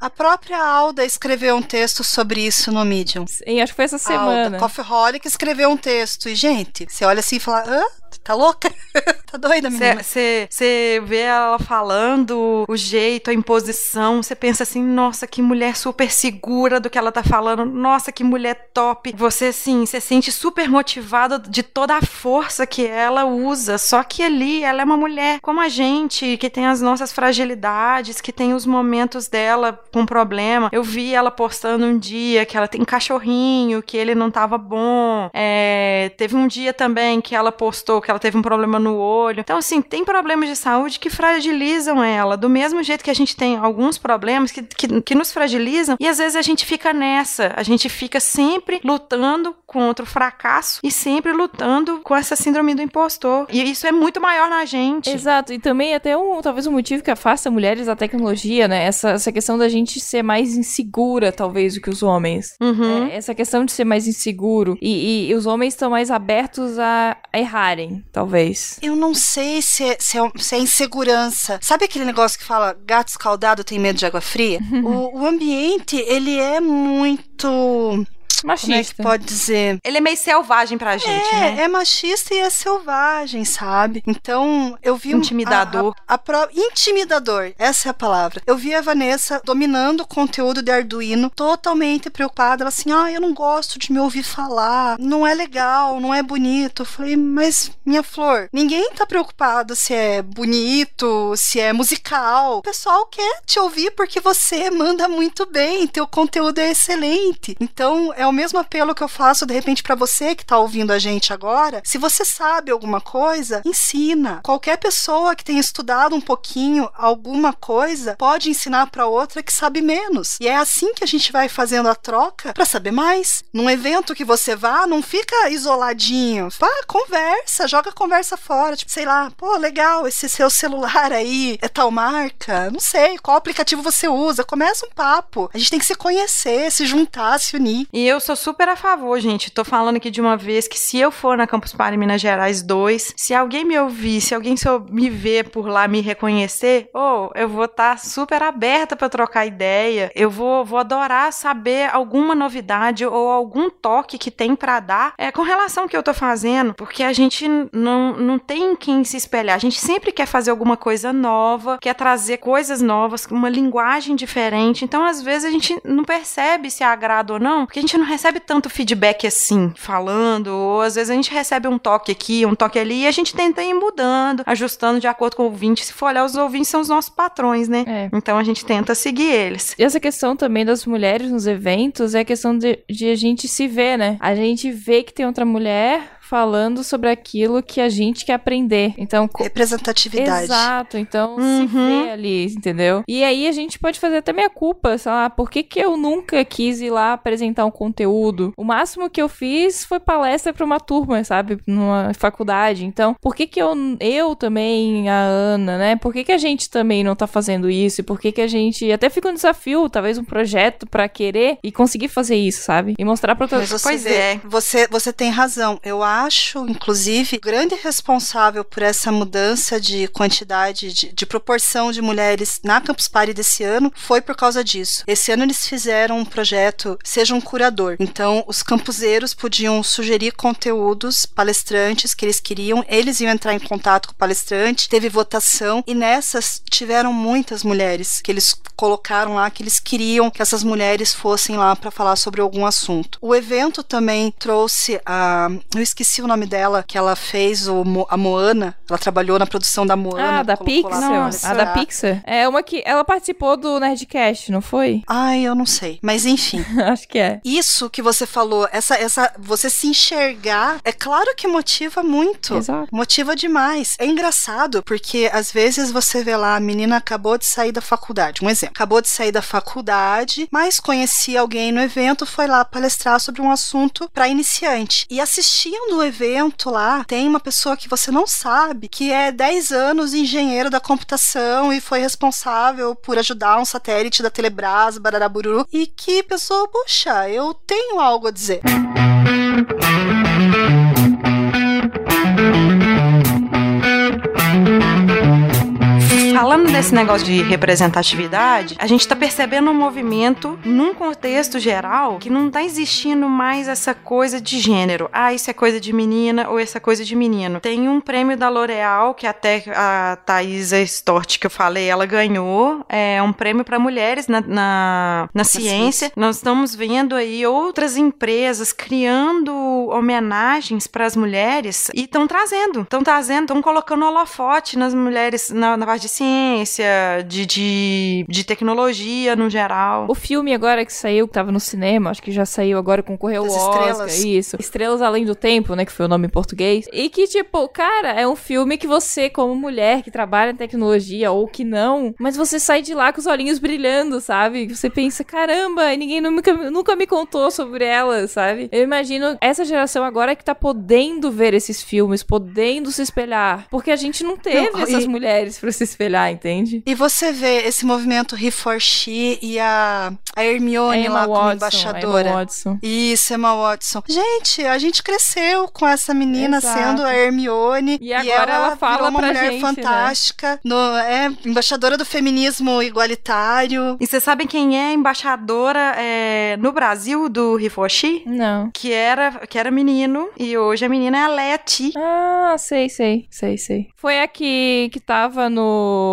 A própria Alda escreveu um texto sobre isso no Medium. E acho que foi essa semana. Alda, Coffeeholic escreveu um texto. E, gente, você olha assim e fala: hã? Tá louca? tá doida, menina? Você vê ela falando, o jeito, a imposição, você pensa assim, nossa, que mulher super segura do que ela tá falando, nossa, que mulher top. Você, assim, você sente super motivada de toda a força que ela usa, só que ali ela é uma mulher como a gente, que tem as nossas fragilidades, que tem os momentos dela com problema. Eu vi ela postando um dia que ela tem cachorrinho, que ele não tava bom. É, teve um dia também que ela postou que ela teve um problema no olho. Então, assim, tem problemas de saúde que fragilizam ela. Do mesmo jeito que a gente tem alguns problemas que, que, que nos fragilizam, e às vezes a gente fica nessa. A gente fica sempre lutando contra o fracasso e sempre lutando com essa síndrome do impostor. E isso é muito maior na gente. Exato, e também até um, talvez um motivo que afasta mulheres da tecnologia, né? Essa, essa questão da gente ser mais insegura, talvez, do que os homens. Uhum. É, essa questão de ser mais inseguro. E, e- e os homens estão mais abertos a, a errarem, talvez. Eu não sei se é, se, é, se é insegurança. Sabe aquele negócio que fala gato escaldado tem medo de água fria? o, o ambiente, ele é muito. Como é que Machista. pode dizer? Ele é meio selvagem pra gente, É, né? é machista e é selvagem, sabe? Então, eu vi um- Intimidador. A, a, a pró- intimidador, essa é a palavra. Eu vi a Vanessa dominando o conteúdo de Arduino, totalmente preocupada. Ela assim, ah, eu não gosto de me ouvir falar, não é legal, não é bonito. Eu falei, mas minha flor, ninguém tá preocupado se é bonito, se é musical. O pessoal quer te ouvir porque você manda muito bem, teu conteúdo é excelente. Então, é o mesmo apelo que eu faço de repente para você que tá ouvindo a gente agora. Se você sabe alguma coisa, ensina. Qualquer pessoa que tenha estudado um pouquinho alguma coisa pode ensinar para outra que sabe menos. E é assim que a gente vai fazendo a troca para saber mais. Num evento que você vá, não fica isoladinho. Vá, conversa, joga a conversa fora. Tipo, sei lá, pô, legal, esse seu celular aí é tal marca. Não sei, qual aplicativo você usa. Começa um papo. A gente tem que se conhecer, se juntar, se unir. E eu sou super a favor, gente. Tô falando aqui de uma vez que se eu for na Campus Party Minas Gerais 2, se alguém me ouvir, se alguém me ver por lá, me reconhecer, oh, eu vou estar tá super aberta para trocar ideia. Eu vou, vou adorar saber alguma novidade ou algum toque que tem para dar é, com relação ao que eu tô fazendo, porque a gente não, não tem quem se espelhar. A gente sempre quer fazer alguma coisa nova, quer trazer coisas novas, uma linguagem diferente. Então, às vezes, a gente não percebe se agrada ou não, porque a gente não recebe tanto feedback assim, falando, ou às vezes a gente recebe um toque aqui, um toque ali, e a gente tenta ir mudando, ajustando de acordo com o ouvinte. Se for olhar, os ouvintes são os nossos patrões, né? É. Então a gente tenta seguir eles. E essa questão também das mulheres nos eventos é a questão de, de a gente se ver, né? A gente vê que tem outra mulher falando sobre aquilo que a gente quer aprender. Então, representatividade. Exato, então uhum. se vê ali, entendeu? E aí a gente pode fazer até minha culpa, sei lá, por que, que eu nunca quis ir lá apresentar um conteúdo? O máximo que eu fiz foi palestra para uma turma, sabe, numa faculdade. Então, por que que eu eu também, a Ana, né? Por que que a gente também não tá fazendo isso? E por que que a gente até fica um desafio, talvez um projeto para querer e conseguir fazer isso, sabe? E mostrar para todos. Pois é, você você tem razão. Eu acho acho, inclusive, grande responsável por essa mudança de quantidade, de, de, proporção de mulheres na Campus Party desse ano foi por causa disso. Esse ano eles fizeram um projeto Seja um Curador. Então, os campuseiros podiam sugerir conteúdos, palestrantes que eles queriam, eles iam entrar em contato com o palestrante, teve votação e nessas tiveram muitas mulheres que eles colocaram lá que eles queriam que essas mulheres fossem lá para falar sobre algum assunto. O evento também trouxe a. Eu esqueci esqueci o nome dela, que ela fez o, a Moana. Ela trabalhou na produção da Moana. Ah, da Pixar? A da Pixar? É uma que ela participou do Nerdcast, não foi? Ai, eu não sei. Mas enfim. Acho que é. Isso que você falou, essa, essa, você se enxergar, é claro que motiva muito. Exato. Motiva demais. É engraçado, porque às vezes você vê lá, a menina acabou de sair da faculdade, um exemplo. Acabou de sair da faculdade, mas conhecia alguém no evento, foi lá palestrar sobre um assunto para iniciante. E assistindo do evento lá, tem uma pessoa que você não sabe, que é 10 anos engenheiro da computação e foi responsável por ajudar um satélite da Telebrás, Bararabururu, e que pessoa, puxa, eu tenho algo a dizer. Falando desse negócio de representatividade, a gente tá percebendo um movimento num contexto geral que não tá existindo mais essa coisa de gênero. Ah, isso é coisa de menina ou essa é coisa de menino. Tem um prêmio da L'Oréal que até a Thaisa Stort que eu falei, ela ganhou, é um prêmio para mulheres na, na, na ciência. Nós estamos vendo aí outras empresas criando homenagens para as mulheres e estão trazendo, estão trazendo, estão colocando holofote nas mulheres na, na parte de ciência ciência, de, de, de tecnologia no geral. O filme agora que saiu, que tava no cinema, acho que já saiu agora, concorreu o Oscar, estrelas. isso. Estrelas Além do Tempo, né, que foi o nome em português. E que, tipo, cara, é um filme que você, como mulher que trabalha em tecnologia, ou que não, mas você sai de lá com os olhinhos brilhando, sabe? Você pensa, caramba, ninguém nunca, nunca me contou sobre ela, sabe? Eu imagino essa geração agora que tá podendo ver esses filmes, podendo se espelhar, porque a gente não teve não, essas e... mulheres para se espelhar olhar, entende? E você vê esse movimento He for She e a, a Hermione Emma lá Watson, como embaixadora. Emma Watson. Isso, Emma Watson. Gente, a gente cresceu com essa menina Exato. sendo a Hermione. E agora e ela, ela fala uma mulher gente, né? fantástica. Né? No, é embaixadora do feminismo igualitário. E você sabe quem é embaixadora é, no Brasil do He for She? Não. Que era, que era menino. E hoje a menina é a Letty. Ah, sei, sei. Sei, sei. Foi a que, que tava no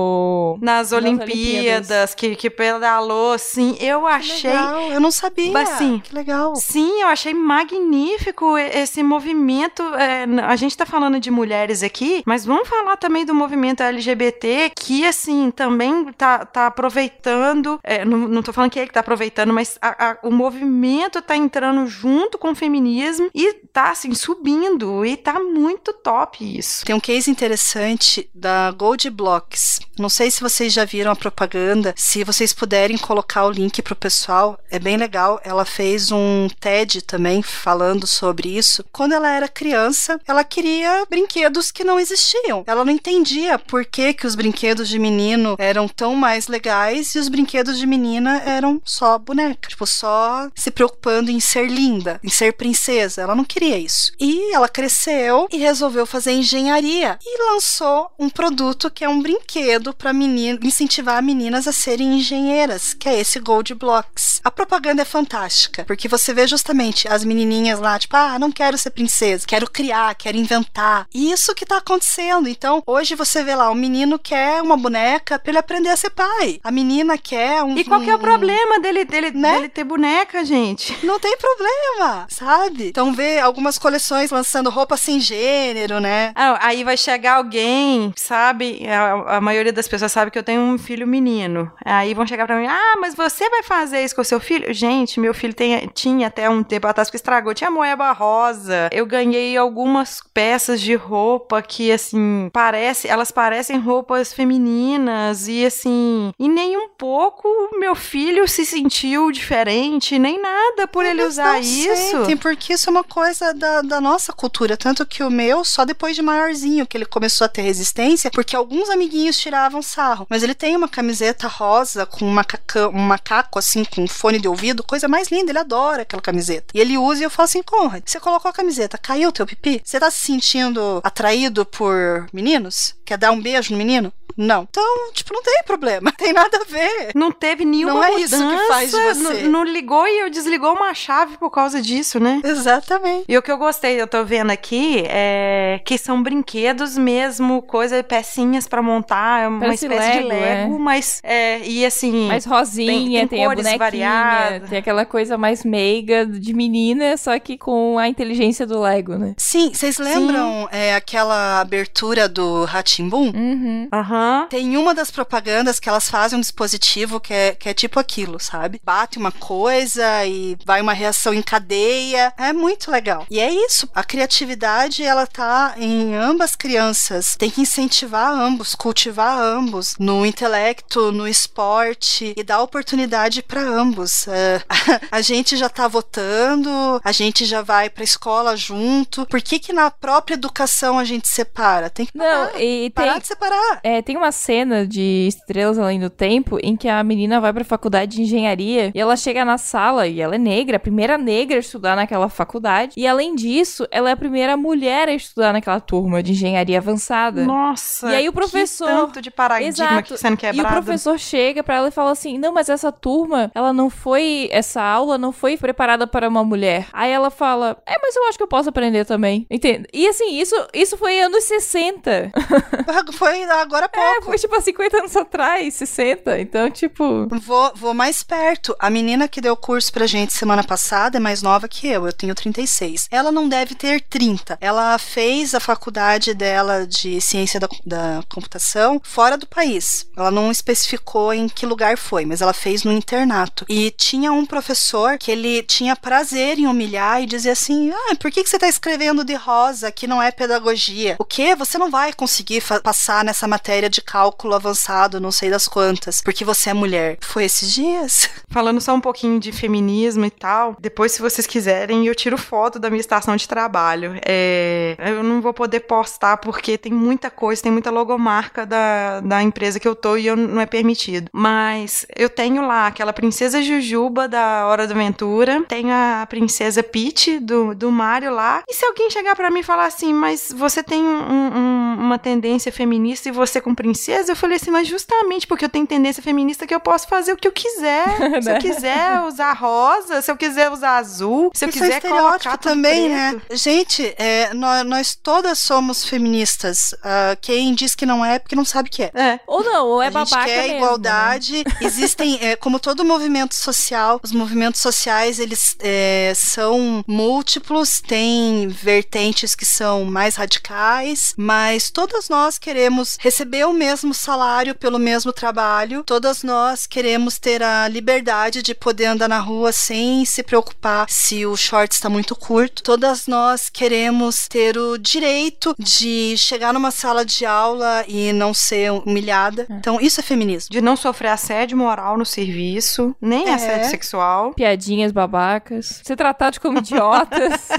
nas, Olimpíadas, Olimpíadas, que, que pedalou, assim. Eu achei. Legal, eu não sabia. Assim, que legal. Sim, eu achei magnífico esse movimento. é, a gente tá falando de mulheres aqui, mas vamos falar também do movimento LGBT, que, assim, também tá, tá aproveitando. é, não, não tô falando que ele que tá aproveitando, mas a- a- o movimento tá entrando junto com o feminismo e tá, assim, subindo. E tá muito top isso. Tem um case interessante da Gold Blocks. Não sei se vocês já viram a propaganda. Se vocês puderem colocar o link pro pessoal, é bem legal. Ela fez um TED também falando sobre isso. Quando ela era criança, ela queria brinquedos que não existiam. Ela não entendia por que, que os brinquedos de menino eram tão mais legais e os brinquedos de menina eram só boneca. Tipo, só se preocupando em ser linda, em ser princesa. Ela não queria isso. E ela cresceu e resolveu fazer engenharia e lançou um produto que é um brinquedo para menina, incentivar meninas a serem engenheiras, que é esse Gold Blocks. A propaganda é fantástica, porque você vê justamente as menininhas lá, tipo, ah, não quero ser princesa, quero criar, quero inventar. E isso que tá acontecendo. Então, hoje você vê lá, o menino quer uma boneca para ele aprender a ser pai. A menina quer um E qual que é o um- problema dele, dele, Né? dele ter boneca, gente? não tem problema, sabe? Então vê algumas coleções lançando roupa sem gênero, né? Ah, Aí vai chegar alguém, sabe? A, a maioria das pessoas sabe que eu tenho um filho menino. Aí vão chegar pra mim, ah, mas você vai fazer isso com o seu filho? Gente, meu filho tem, tinha até um tempo atrás que estragou, tinha moeba rosa. Eu ganhei algumas peças de roupa que, assim, parece, elas parecem roupas femininas e, assim, e nem um pouco meu filho se sentiu diferente, nem nada por ele Eles usar não isso. sentem, porque isso é uma coisa da, da nossa cultura. Tanto que o meu, só depois de maiorzinho, que ele começou a ter resistência, porque alguns amiguinhos tiravam sarro. Mas ele tem uma camiseta rosa com um, macacão, um macaco, assim, com fone de ouvido, coisa mais linda. Ele adora aquela camiseta. E ele usa e eu falo assim: Conrad, você colocou a camiseta, caiu o teu pipi? Você tá se sentindo atraído por meninos? Quer dar um beijo no menino? Não. Então, tipo, não tem problema. Tem nada a ver. Não teve nenhuma Não é mudança. isso que faz você. Não, ligou e eu desligou uma chave por causa disso, né? Exatamente. E o que eu gostei, eu tô vendo aqui, é que são brinquedos mesmo, coisa, pecinhas pra montar, uma Parece espécie de Lego, Lego, mas é, e assim, Mais rosinha, tem- tem, tem a cores bonequinha, variadas. tem aquela coisa mais meiga de menina, só que com a inteligência do Lego, né? Sim, vocês lembram é, aquela abertura do Ratimbum? Uhum. aham. Tem uma das propagandas que elas fazem um dispositivo que é, que é tipo aquilo, sabe? Bate uma coisa e vai uma reação em cadeia. É muito legal. E é isso. A criatividade, ela tá em ambas crianças. Tem que incentivar ambos, cultivar ambos no intelecto, no esporte e dar oportunidade para ambos. É, a gente já tá votando, a gente já vai pra escola junto. Por que que na própria educação a gente separa? Tem que parar. Não, e tem, parar de separar. É, tem uma cena de Estrelas Além do Tempo em que a menina vai pra faculdade de engenharia e ela chega na sala e ela é negra, a primeira negra a estudar naquela faculdade. E além disso, ela é a primeira mulher a estudar naquela turma de engenharia avançada. Nossa. E aí o professor- tanto de paradigma Exato. que sendo E o quebrado. professor chega pra ela e fala assim: Não, mas essa turma, ela não foi. Essa aula não foi preparada para uma mulher. Aí ela fala: É, mas eu acho que eu posso aprender também. Entende? E assim, isso, isso foi anos 60. Foi agora há pouco. É, foi tipo há 50 anos atrás, 60. Então, tipo. Vou, vou mais perto. A menina que deu curso pra gente semana passada é mais nova que eu. Eu tenho 36. Ela não deve ter 30. Ela fez a faculdade dela de ciência da, da computação fora do país. Ela não especificou em que lugar foi, mas ela fez no internato. E tinha um professor que ele tinha prazer em humilhar e dizer assim: Ah, por que, que você tá escrevendo de rosa que não é pedagogia? O quê? Você não vai conseguir passar nessa matéria de cálculo avançado, não sei das quantas, porque você é mulher. Foi esses dias? Falando só um pouquinho de feminismo e tal, depois, se vocês quiserem, eu tiro foto da minha estação de trabalho. É, eu não vou poder postar porque tem muita coisa, tem muita logomarca da, da empresa que eu tô e eu, não é permitido. Mas eu tenho lá aquela princesa Jujuba da Hora da Aventura, tenho a princesa Peach do, do Mario lá. E se alguém chegar pra mim e falar assim, mas você tem um- um- uma tendência feminista e você com princesa, eu falei assim, mas justamente porque eu tenho tendência feminista que eu posso fazer o que eu quiser. Se eu Né? quiser usar rosa, se eu quiser usar azul, se eu Isso quiser é colocar também, preto. né? Gente, é, nós, nós todas somos feministas. Ah, quem diz que não é, porque não sabe que é. É. Ou não, ou é a gente babaca quer mesmo, né? igualdade. Existem, é, como todo movimento social, os movimentos sociais eles é, são múltiplos, tem vertentes que são mais radicais, mas todas nós queremos receber o mesmo salário pelo mesmo trabalho. Todas nós queremos ter a liberdade de poder andar na rua sem se preocupar se o short está muito curto. Todas nós queremos ter o direito de chegar numa sala de aula e não ser humilhada. Então, isso é feminismo. De não sofrer assédio moral no serviço, nem É. assédio sexual. Piadinhas babacas. Ser tratado como idiotas.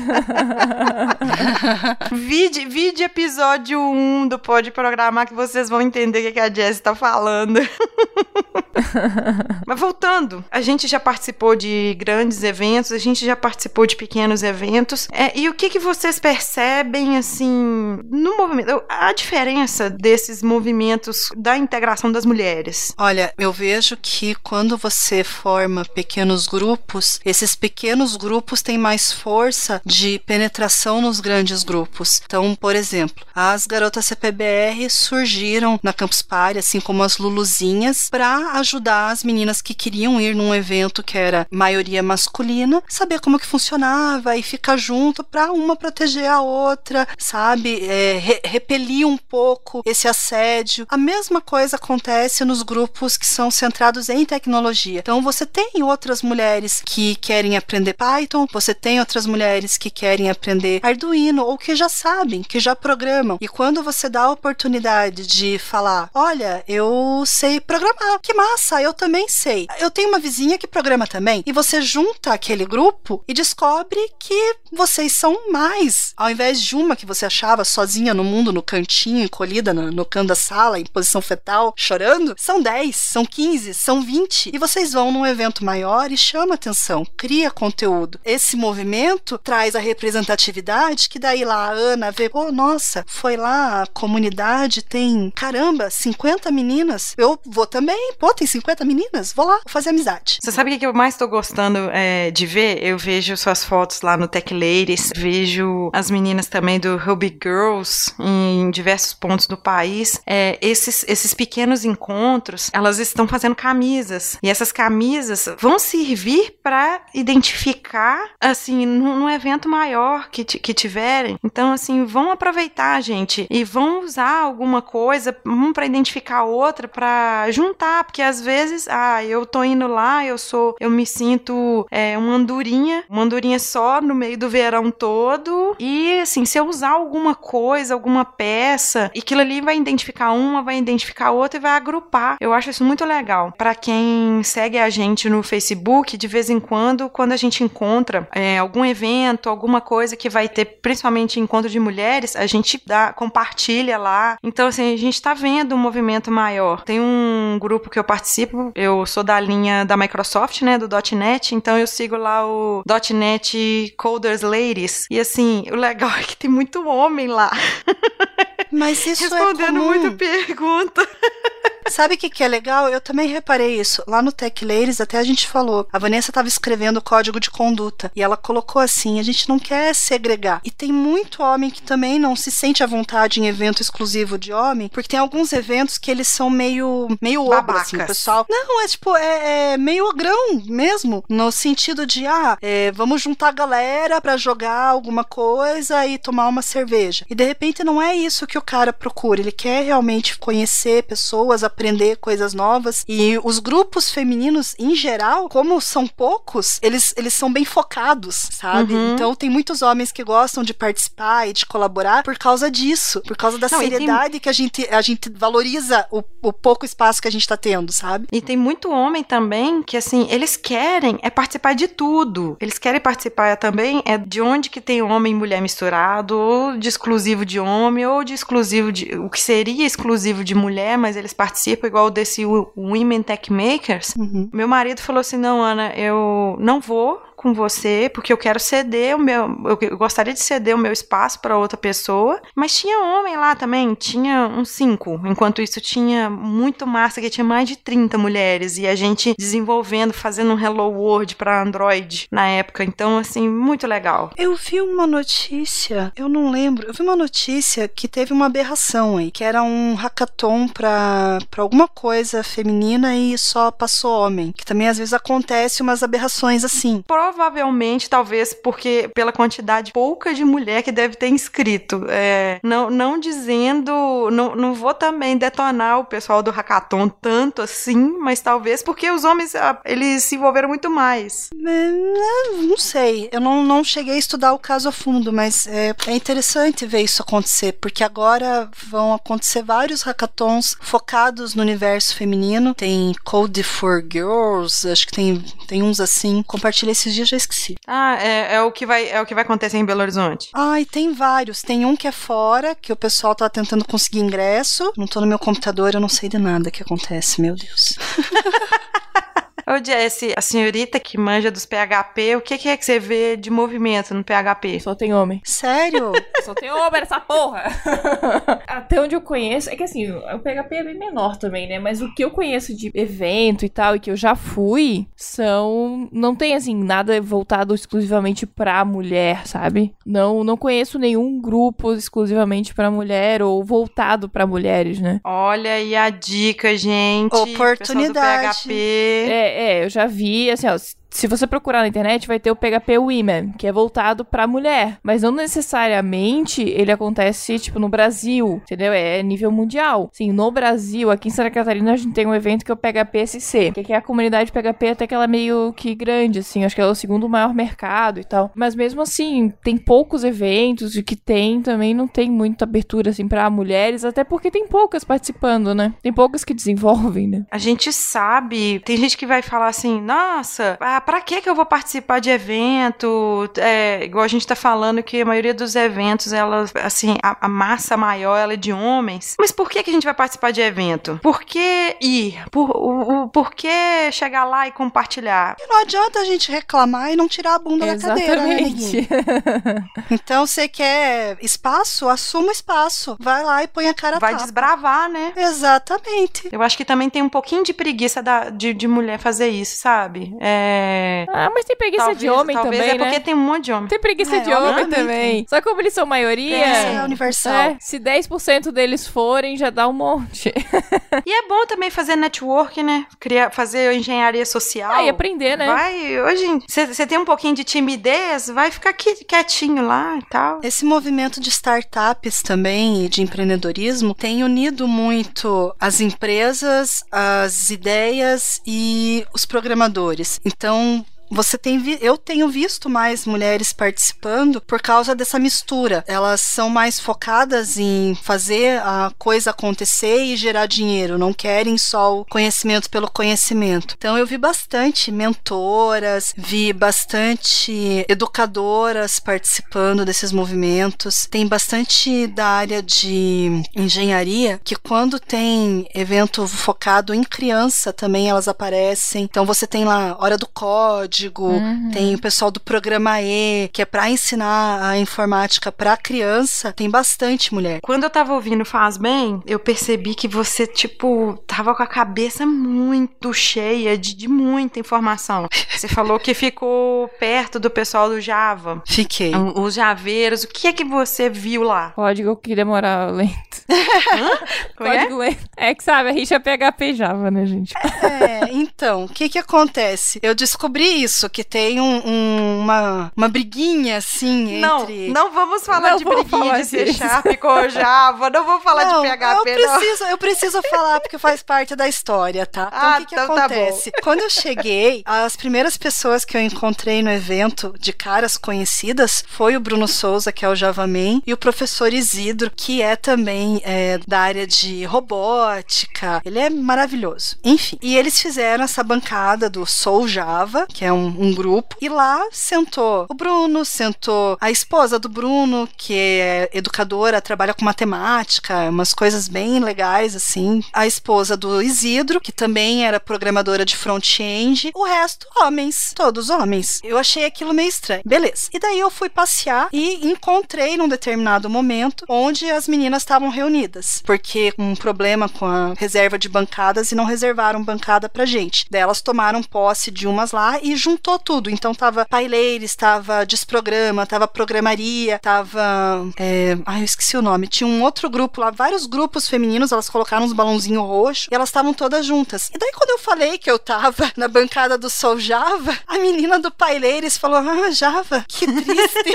Vide, vide episódio 1 do Pode Programar que vocês vão entender o que que a Jess tá falando. Mas voltando, a gente já participou de grandes eventos, a gente já participou de pequenos eventos. É, e o que, que vocês percebem, assim, no movimento? A diferença desses movimentos da integração das mulheres? Olha, eu vejo que quando você forma pequenos grupos, esses pequenos grupos têm mais força de penetração nos grandes grupos. Então, por exemplo, as garotas CPBR surgiram na Campus Party, assim como as Luluzinhas, para ajudar as meninas que queriam ir num evento que era maioria masculina, saber como que funcionava e ficar junto para uma proteger a outra, sabe? É, re- repelir um pouco esse assédio. A mesma coisa acontece nos grupos que são centrados em tecnologia. Então você tem outras mulheres que querem aprender Python, você tem outras mulheres que querem aprender Arduino ou que já sabem, que já programam. E quando você dá a oportunidade de falar, olha, eu sei programar, que massa, eu também sei. Eu tenho uma vizinha que programa também. E você junta aquele grupo e descobre que vocês são mais. Ao invés de uma que você achava sozinha no mundo, no cantinho, encolhida no, no canto da sala, em posição fetal, chorando, são 10, são 15, são 20. E vocês vão num evento maior e chama atenção, cria conteúdo. Esse movimento traz a representatividade que daí lá a Ana vê, pô, nossa, foi lá, a comunidade tem, caramba, 50 meninas. Eu vou também, pô, tem 50 meninas, vou lá, vou fazer amizade. Você sabe o que que eu mais tô gostando é, de ver? Eu vejo suas fotos lá no Tech Ladies, vejo as meninas também do Ruby Girls em diversos pontos do país. É, esses, esses pequenos encontros, elas estão fazendo camisas. E essas camisas vão servir para identificar, assim, num, num evento maior que, que tiverem. Então, assim, vão aproveitar, gente, e vão usar alguma coisa, um para identificar outra, para juntar, porque às vezes, ah, eu tô indo lá, eu sou, eu me sinto é, uma andorinha, uma andorinha só no meio do verão todo, e assim, se eu usar alguma coisa, alguma peça, e aquilo ali vai identificar uma, vai identificar outra e vai agrupar. Eu acho isso muito legal. Para quem segue a gente no Facebook, de vez em quando, quando a gente encontra é, algum evento, alguma coisa que vai ter, principalmente encontro de mulheres, a gente dá, compartilha lá. Então, assim, a gente tá vendo um movimento maior. Tem um grupo que eu participo, eu sou da linha da Microsoft, né, do .NET, então eu sigo lá o .NET Coders Ladies. E assim, o legal é que tem muito homem lá, Mas isso respondendo é comum. muita pergunta. Sabe o que, que é legal? Eu também reparei isso. Lá no Tech Ladies, até a gente falou. A Vanessa estava escrevendo o código de conduta. E ela colocou assim: a gente não quer segregar. E tem muito homem que também não se sente à vontade em evento exclusivo de homem, porque tem alguns eventos que eles são meio, meio ogro, assim, pessoal. Não, é tipo, é, é meio ogrão mesmo. No sentido de, ah, é, vamos juntar a galera pra jogar alguma coisa e tomar uma cerveja. E de repente não é isso que o cara procura. Ele quer realmente conhecer pessoas, aprender coisas novas. E os grupos femininos, em geral, como são poucos, eles, eles são bem focados, sabe? Uhum. Então tem muitos homens que gostam de participar e de colaborar por causa disso, por causa da Não, e tem- seriedade que a gente, a gente valoriza o, o pouco espaço que a gente tá tendo, sabe? E tem muito homem também que, assim, eles querem é participar de tudo. Eles querem participar também é de onde que tem homem e mulher misturado, ou de exclusivo de homem, ou de exclusivo de... O que seria exclusivo de mulher, mas eles participam igual desse Wo- Women Tech Makers. Uhum. Meu marido falou assim, não, Ana, eu não vou com você, porque eu quero ceder o meu. Eu gostaria de ceder o meu espaço para outra pessoa. Mas tinha homem lá também, tinha uns cinco. Enquanto isso, tinha muito massa, que tinha mais de 30 mulheres. E a gente desenvolvendo, fazendo um Hello World para Android na época. Então, assim, muito legal. Eu vi uma notícia, eu não lembro, eu vi uma notícia que teve uma aberração aí, que era um hackathon pra, pra alguma coisa feminina e só passou homem. Que também às vezes acontece umas aberrações assim. Provavelmente, talvez, porque pela quantidade pouca de mulher que deve ter inscrito. É, não, não dizendo, não, não vou também detonar o pessoal do hackathon tanto assim, mas talvez porque os homens, ah, eles se envolveram muito mais. É, não sei, eu não, não cheguei a estudar o caso a fundo, mas é, é interessante ver isso acontecer, porque agora vão acontecer vários hackathons focados no universo feminino. Tem Code for Girls, acho que tem, tem uns assim. Compartilhei esses dias, já esqueci. Ah, é, é, o que vai, é o que vai acontecer em Belo Horizonte. Ah, e tem vários. Tem um que é fora, que o pessoal tá tentando conseguir ingresso. Não tô no meu computador, eu não sei de nada que acontece, meu Deus. Ô, Jesse, a senhorita que manja dos PHP, o que, que é que você vê de movimento no PHP? Só tem homem. Sério? Só tem homem nessa porra. Até onde eu conheço, é que assim, o PHP é bem menor também, né? Mas o que eu conheço de evento e tal, e que eu já fui, são. Não tem, assim, nada voltado exclusivamente pra mulher, sabe? Não, não conheço nenhum grupo exclusivamente pra mulher ou voltado pra mulheres, né? Olha aí a dica, gente. Oportunidade. PHP. É, é, eu já vi, assim, ó, se você procurar na internet, vai ter o PHP Women, que é voltado pra mulher. Mas não necessariamente ele acontece, tipo, no Brasil, entendeu? É nível mundial. Sim, no Brasil, aqui em Santa Catarina, a gente tem um evento que é o PHP SC, que é a comunidade PHP até que ela é meio que grande, assim. Acho que é o segundo maior mercado e tal. Mas mesmo assim, tem poucos eventos e que tem também não tem muita abertura, assim, pra mulheres, até porque tem poucas participando, né? Tem poucas que desenvolvem, né? A gente sabe, tem gente que vai falar assim, nossa, ah, pra que que eu vou participar de evento? É, igual a gente tá falando que a maioria dos eventos, elas, assim, a, a massa maior, ela é de homens. Mas por que que a gente vai participar de evento? Por que ir? Por, o, o, por que chegar lá e compartilhar? E não adianta a gente reclamar e não tirar a bunda da cadeira, né, neguinho? Então, você quer espaço? Assuma o espaço. Vai lá e põe a cara a Vai tapa. desbravar, né? Exatamente. Eu acho que também tem um pouquinho de preguiça da, de, de mulher fazer isso, sabe? É. Ah, mas tem preguiça talvez, de homem talvez também, é porque né? tem um monte de homem. Tem preguiça É, de homem homem também. Só que como eles são maioria... É, é universal. é, se 10% deles forem, já dá um monte. E é bom também fazer network, né? Criar, fazer engenharia social. Ah, e aprender, né? Vai, hoje, você tem um pouquinho de timidez, vai ficar aqui quietinho lá e tal. Esse movimento de startups também e de empreendedorismo tem unido muito as empresas, as ideias e os programadores. Então, Bye. Você tem vi- eu tenho visto mais mulheres participando por causa dessa mistura. Elas são mais focadas em fazer a coisa acontecer e gerar dinheiro, não querem só o conhecimento pelo conhecimento. Então eu vi bastante mentoras, vi bastante educadoras participando desses movimentos. Tem bastante da área de engenharia que quando tem evento focado em criança também elas aparecem. Então você tem lá hora do código, Uhum. tem o pessoal do programa E, que é para ensinar a informática para criança. Tem bastante mulher. Quando eu tava ouvindo Faz Bem, eu percebi que você, tipo, tava com a cabeça muito cheia de, de muita informação. Você falou que ficou perto do pessoal do Java. Fiquei. Os javeiros, o que é que você viu lá? Código que demora lento. Como é? Código lento. É que sabe, a rixa é PHP Java, né, gente? É, então, o que que acontece? Eu descobri isso, que tem um- um- uma, uma briguinha, assim, Não, entre... não vamos falar Não de vamos briguinha falar de C. Sharp com Java, não vamos falar Não, de PHP, eu não. preciso, eu preciso falar porque faz parte da história, tá? Então Ah, o que, que então tá acontece? Quando eu cheguei, as primeiras pessoas que eu encontrei no evento de caras conhecidas foi o Bruno Souza, que é o Javaman, e o professor Isidro, que é também também é da área de robótica. Ele é maravilhoso. Enfim, e eles fizeram essa bancada do Soul Java, que é um, um grupo, e lá sentou o Bruno, sentou a esposa do Bruno, que é educadora, trabalha com matemática, umas coisas bem legais assim. A esposa do Isidro, que também era programadora de front-end. O resto, homens, todos homens. Eu achei aquilo meio estranho. Beleza. E daí eu fui passear e encontrei num determinado momento onde as meninas estavam reunidas, porque um problema com a reserva de bancadas e não reservaram bancada pra gente. Daí elas tomaram posse de umas lá e juntou tudo. Então tava paileires, tava desprograma, tava programaria, tava. É... Ai, eu esqueci o nome. Tinha um outro grupo lá, vários grupos femininos, elas colocaram uns balãozinhos roxos e elas estavam todas juntas. E daí quando eu falei que eu tava na bancada do Sol Java, a menina do paileires falou: Ah, Java, que triste.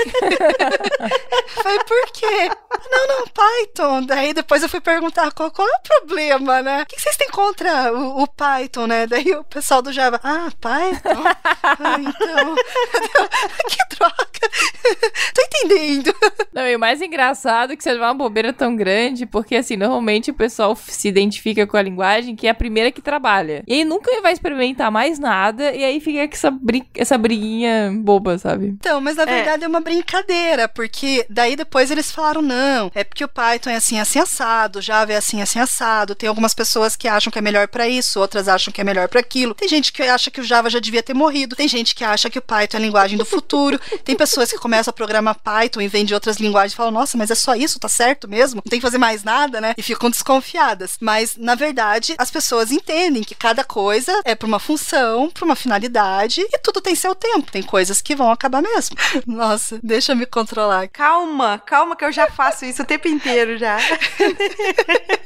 Falei, por quê? Não, não, Python. Daí depois eu fui perguntar qual, qual é o problema, né? O que vocês têm contra o, o Python, né? Daí o pessoal do Java, ah, Python? Ah, então. que droga. Tô entendendo. Não, e o mais engraçado é que seja uma bobeira tão grande, porque assim, normalmente o pessoal se identifica com a linguagem que é a primeira que trabalha. E aí nunca vai experimentar mais nada, e aí fica essa, brin essa briguinha boba, sabe? Então, mas na verdade é. é uma brincadeira, porque daí depois eles falaram, não, é porque o Python é assim, assim, assado, o Java é assim, assim, assado. Tem algumas pessoas que acham que é melhor para isso, outras acham que é melhor para aquilo. Tem gente que acha que o Java já devia ter morrido, tem gente que acha que o Python é a linguagem do futuro. tem pessoas que começam a programar Python e vêm de outras linguagens e falam, nossa, mas é só isso, tá certo mesmo? Não tem que fazer mais nada, né? E ficam desconfiadas. Mas, na verdade, as pessoas entendem que cada coisa é para uma função, para uma finalidade, e tudo tem seu tempo. Tem coisas que vão acabar mesmo. Nossa, deixa eu me controlar. Calma, calma que eu já faço isso o tempo inteiro já.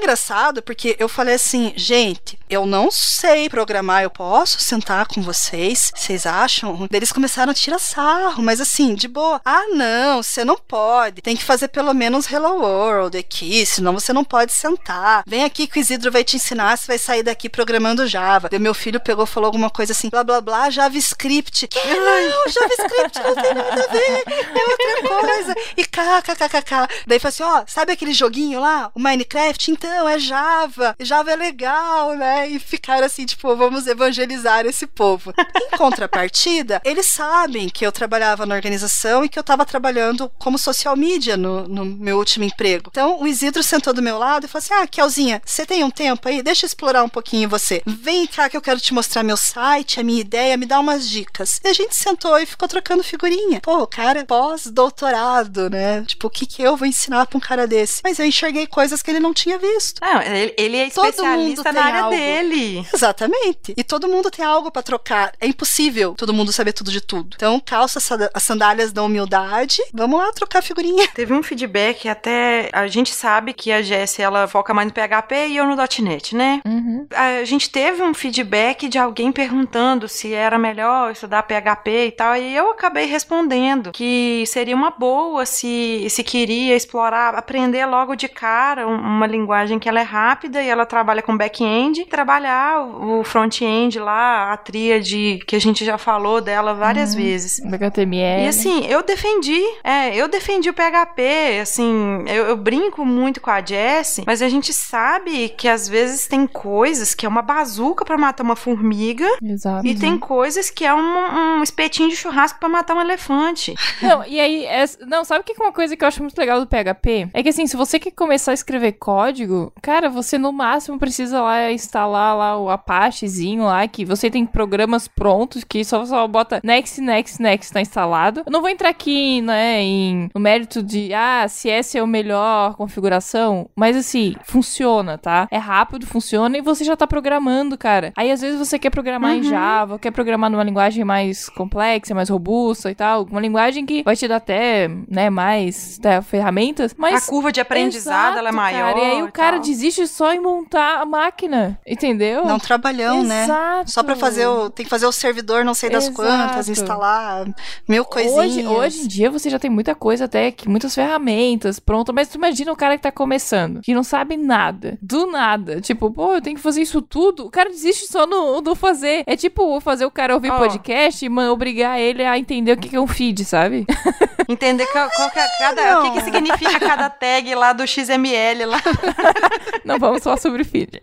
Engraçado porque eu falei assim, gente, eu não sei programar, eu posso sentar com vocês? Vocês acham? Eles começaram a tirar sarro, mas assim, de boa. Ah, não, você não pode. Tem que fazer pelo menos Hello World aqui, senão você não pode sentar. Vem aqui que o Isidro vai te ensinar, você vai sair daqui programando Java. Daí meu filho pegou falou alguma coisa assim, blá blá blá, JavaScript. Que não, JavaScript não tem nada a ver, é outra coisa. E kkkk. Daí falou assim, ó, sabe aquele joguinho lá, o Minecraft? Então, é Java. Java é legal, né? E ficaram assim, tipo, vamos evangelizar esse povo. Em contrapartida, eles sabem que eu trabalhava na organização e que eu estava trabalhando como social media no, no, meu último emprego. Então, o Isidro sentou do meu lado e falou assim: Ah, Kelzinha, você tem um tempo aí? Deixa eu explorar um pouquinho você. Vem cá que eu quero te mostrar meu site, a minha ideia, me dá umas dicas. E a gente sentou e ficou trocando figurinha. Pô, o cara pós-doutorado, né? Tipo, o que, que eu vou ensinar pra um cara desse? Mas eu enxerguei coisas que ele não tinha visto. Não, ele, ele é especialista na área algo. dele. Exatamente. E todo mundo tem algo para trocar. É impossível todo mundo saber tudo de tudo. Então, calça as sandálias da humildade. Vamos lá trocar figurinha. Teve um feedback até. A gente sabe que a Jessie ela foca mais no PHP e eu no .NET, né? Uhum. A gente teve um feedback de alguém perguntando se era melhor estudar PHP e tal. E eu acabei respondendo que seria uma boa se, se queria explorar, aprender logo de cara uma linguagem que ela é rápida e ela trabalha com back-end, trabalhar o front-end lá, a tríade que a gente já falou dela várias uhum. vezes. HTML. E assim, eu defendi, é, eu defendi o PHP, assim, eu, eu brinco muito com a Jessie, mas a gente sabe que às vezes tem coisas que é uma bazuca para matar uma formiga Exato. e tem coisas que é um, um espetinho de churrasco para matar um elefante. Não, e aí, é, não, sabe o que é uma coisa que eu acho muito legal do PHP? É que assim, se você quer começar a escrever código, cara, você no máximo precisa lá instalar lá o Apachezinho lá, que você tem programas prontos que só, só bota next, next, next, tá instalado. Eu não vou entrar aqui, né, em, no mérito de, ah, se essa é o melhor configuração, mas assim, funciona, tá? É rápido, funciona e você já tá programando, cara. Aí às vezes você quer programar uhum. em Java, quer programar numa linguagem mais complexa, mais robusta e tal, uma linguagem que vai te dar até, né, mais né, ferramentas, mas... A curva de aprendizado, Exato, ela é maior. Cara, e aí o cara tal. desiste só em montar a máquina, entendeu? Não trabalhão, né? Exato. Só pra fazer o... Tem que fazer o servidor não sei das Exato. quantas, instalar mil coisinhas. Hoje, hoje em dia você já tem muita coisa até, que muitas ferramentas pronto, mas tu imagina o cara que tá começando, que não sabe nada, do nada, tipo, pô, eu tenho que fazer isso tudo, o cara desiste só no, no fazer. É tipo fazer o cara ouvir Ó. podcast e man, obrigar ele a entender o que que é um feed, sabe? Entender qual, qual que é cada, o que, que significa cada tag lá do XML lá. Não vamos falar sobre feed.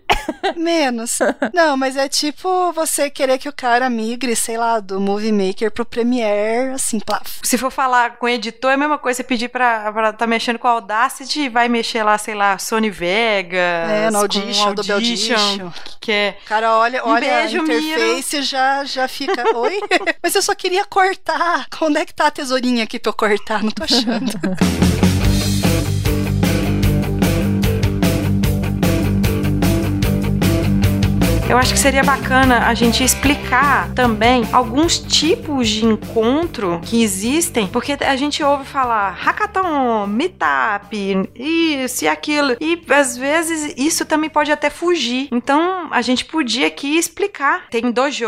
Menos. Não, mas é tipo você querer que o cara migre, sei lá, do Movie Maker pro Premiere, assim, plaf. Se for falar com o editor, é a mesma coisa. Você pedir pra, pra tá mexendo com a Audacity, vai mexer lá, sei lá, Sony Vegas. É, no com Audition, do Audition. Que é O cara olha, Um olha beijo, a interface e já, já fica. Oi? Mas eu só queria cortar. Onde é que tá a tesourinha aqui pra eu cortar? Não tô achando. Eu acho que seria bacana a gente explicar também alguns tipos de encontro que existem, porque a gente ouve falar hackathon, meetup, isso e aquilo, e às vezes isso também pode até fugir. Então a gente podia aqui explicar. Tem dojo.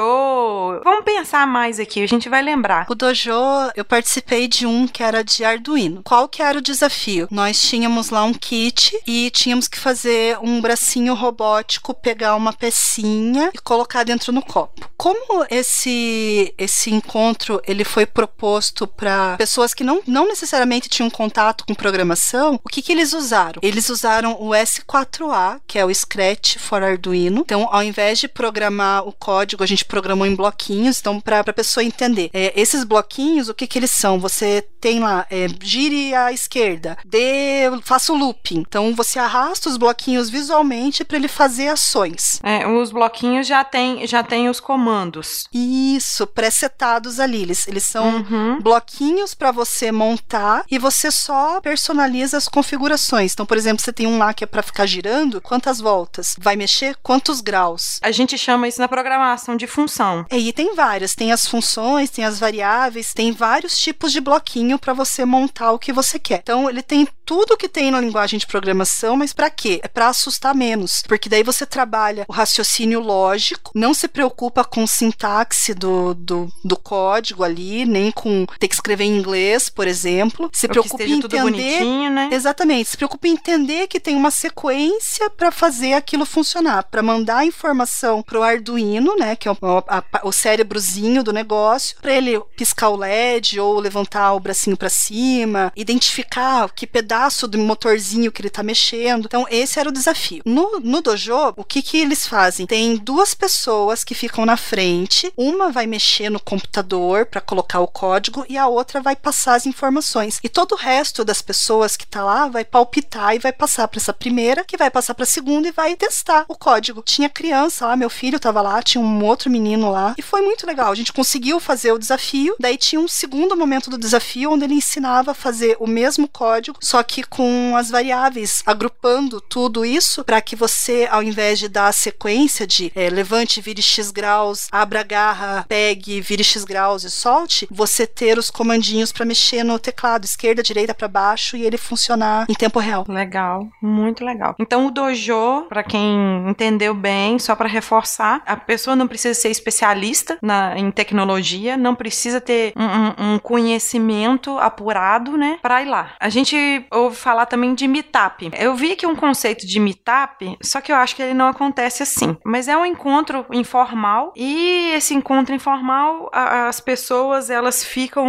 Vamos pensar mais aqui, a gente vai lembrar. O dojo, eu participei de um que era de Arduino. Qual que era o desafio? Nós tínhamos lá um kit e tínhamos que fazer um bracinho robótico, pegar uma pecinha e colocar dentro no copo. Como esse esse encontro ele foi proposto para pessoas que não, não necessariamente tinham contato com programação, o que que eles usaram? Eles usaram o S4A, que é o Scratch for Arduino. Então, ao invés de programar o código, a gente programou em bloquinhos. Então, para a pessoa entender, é, esses bloquinhos, o que que eles são? Você tem lá, é, gire à esquerda, dê, faça o looping. Então, você arrasta os bloquinhos visualmente para ele fazer ações. É, os bloquinhos já tem, já tem os comandos. Isso, pré-setados ali. Eles, eles são Uhum. bloquinhos para você montar e você só personaliza as configurações. Então, por exemplo, você tem um lá que é para ficar girando, quantas voltas? Vai mexer quantos graus? A gente chama isso na programação de função. E aí tem várias, tem as funções, tem as variáveis, tem vários tipos de bloquinho para você montar o que você quer. Então, ele tem tudo que tem na linguagem de programação, mas para quê? É para assustar menos, porque daí você trabalha o raciocínio lógico, não se preocupa com sintaxe do, do, do código ali, nem com ter que escrever em inglês, por exemplo. Se Ou que preocupa em entender né? Exatamente. Se preocupa em entender que tem uma sequência para fazer aquilo funcionar, para mandar a informação pro Arduino, né, que é o, a- o cérebrozinho do negócio, para ele piscar o LED ou levantar o bracinho para cima, identificar que pedaço do motorzinho que ele tá mexendo. Então, esse era o desafio. No, no dojo, o que que eles fazem? Tem duas pessoas que ficam na frente, uma vai mexer no computador para colocar o código e a outra vai passar as informações. E todo o resto das pessoas que tá lá vai palpitar e vai passar para essa primeira, que vai passar para a segunda e vai testar o código. Tinha criança lá, meu filho tava lá, tinha um outro menino lá e foi muito legal. A gente conseguiu fazer o desafio, daí tinha um segundo momento do desafio onde ele ensinava a fazer o mesmo código, só que com as variáveis, agrupando tudo isso para que você, ao invés de dar a sequência de eh, levante, vire x graus, abra a garra, pegue, vire x graus e solte, você ter os comandinhos para mexer no teclado, esquerda, direita para baixo e ele funcionar em tempo real. Legal, muito legal. Então o dojo, pra quem entendeu bem, só pra reforçar, a pessoa não precisa ser especialista na, em tecnologia, não precisa ter um, um- conhecimento apurado, né, Pra ir lá. A gente ouve falar também de meetup. Eu vi aqui um conceito de meetup, só que eu acho que ele não acontece assim. Mas é um encontro informal e esse encontro informal, a- as pessoas elas ficam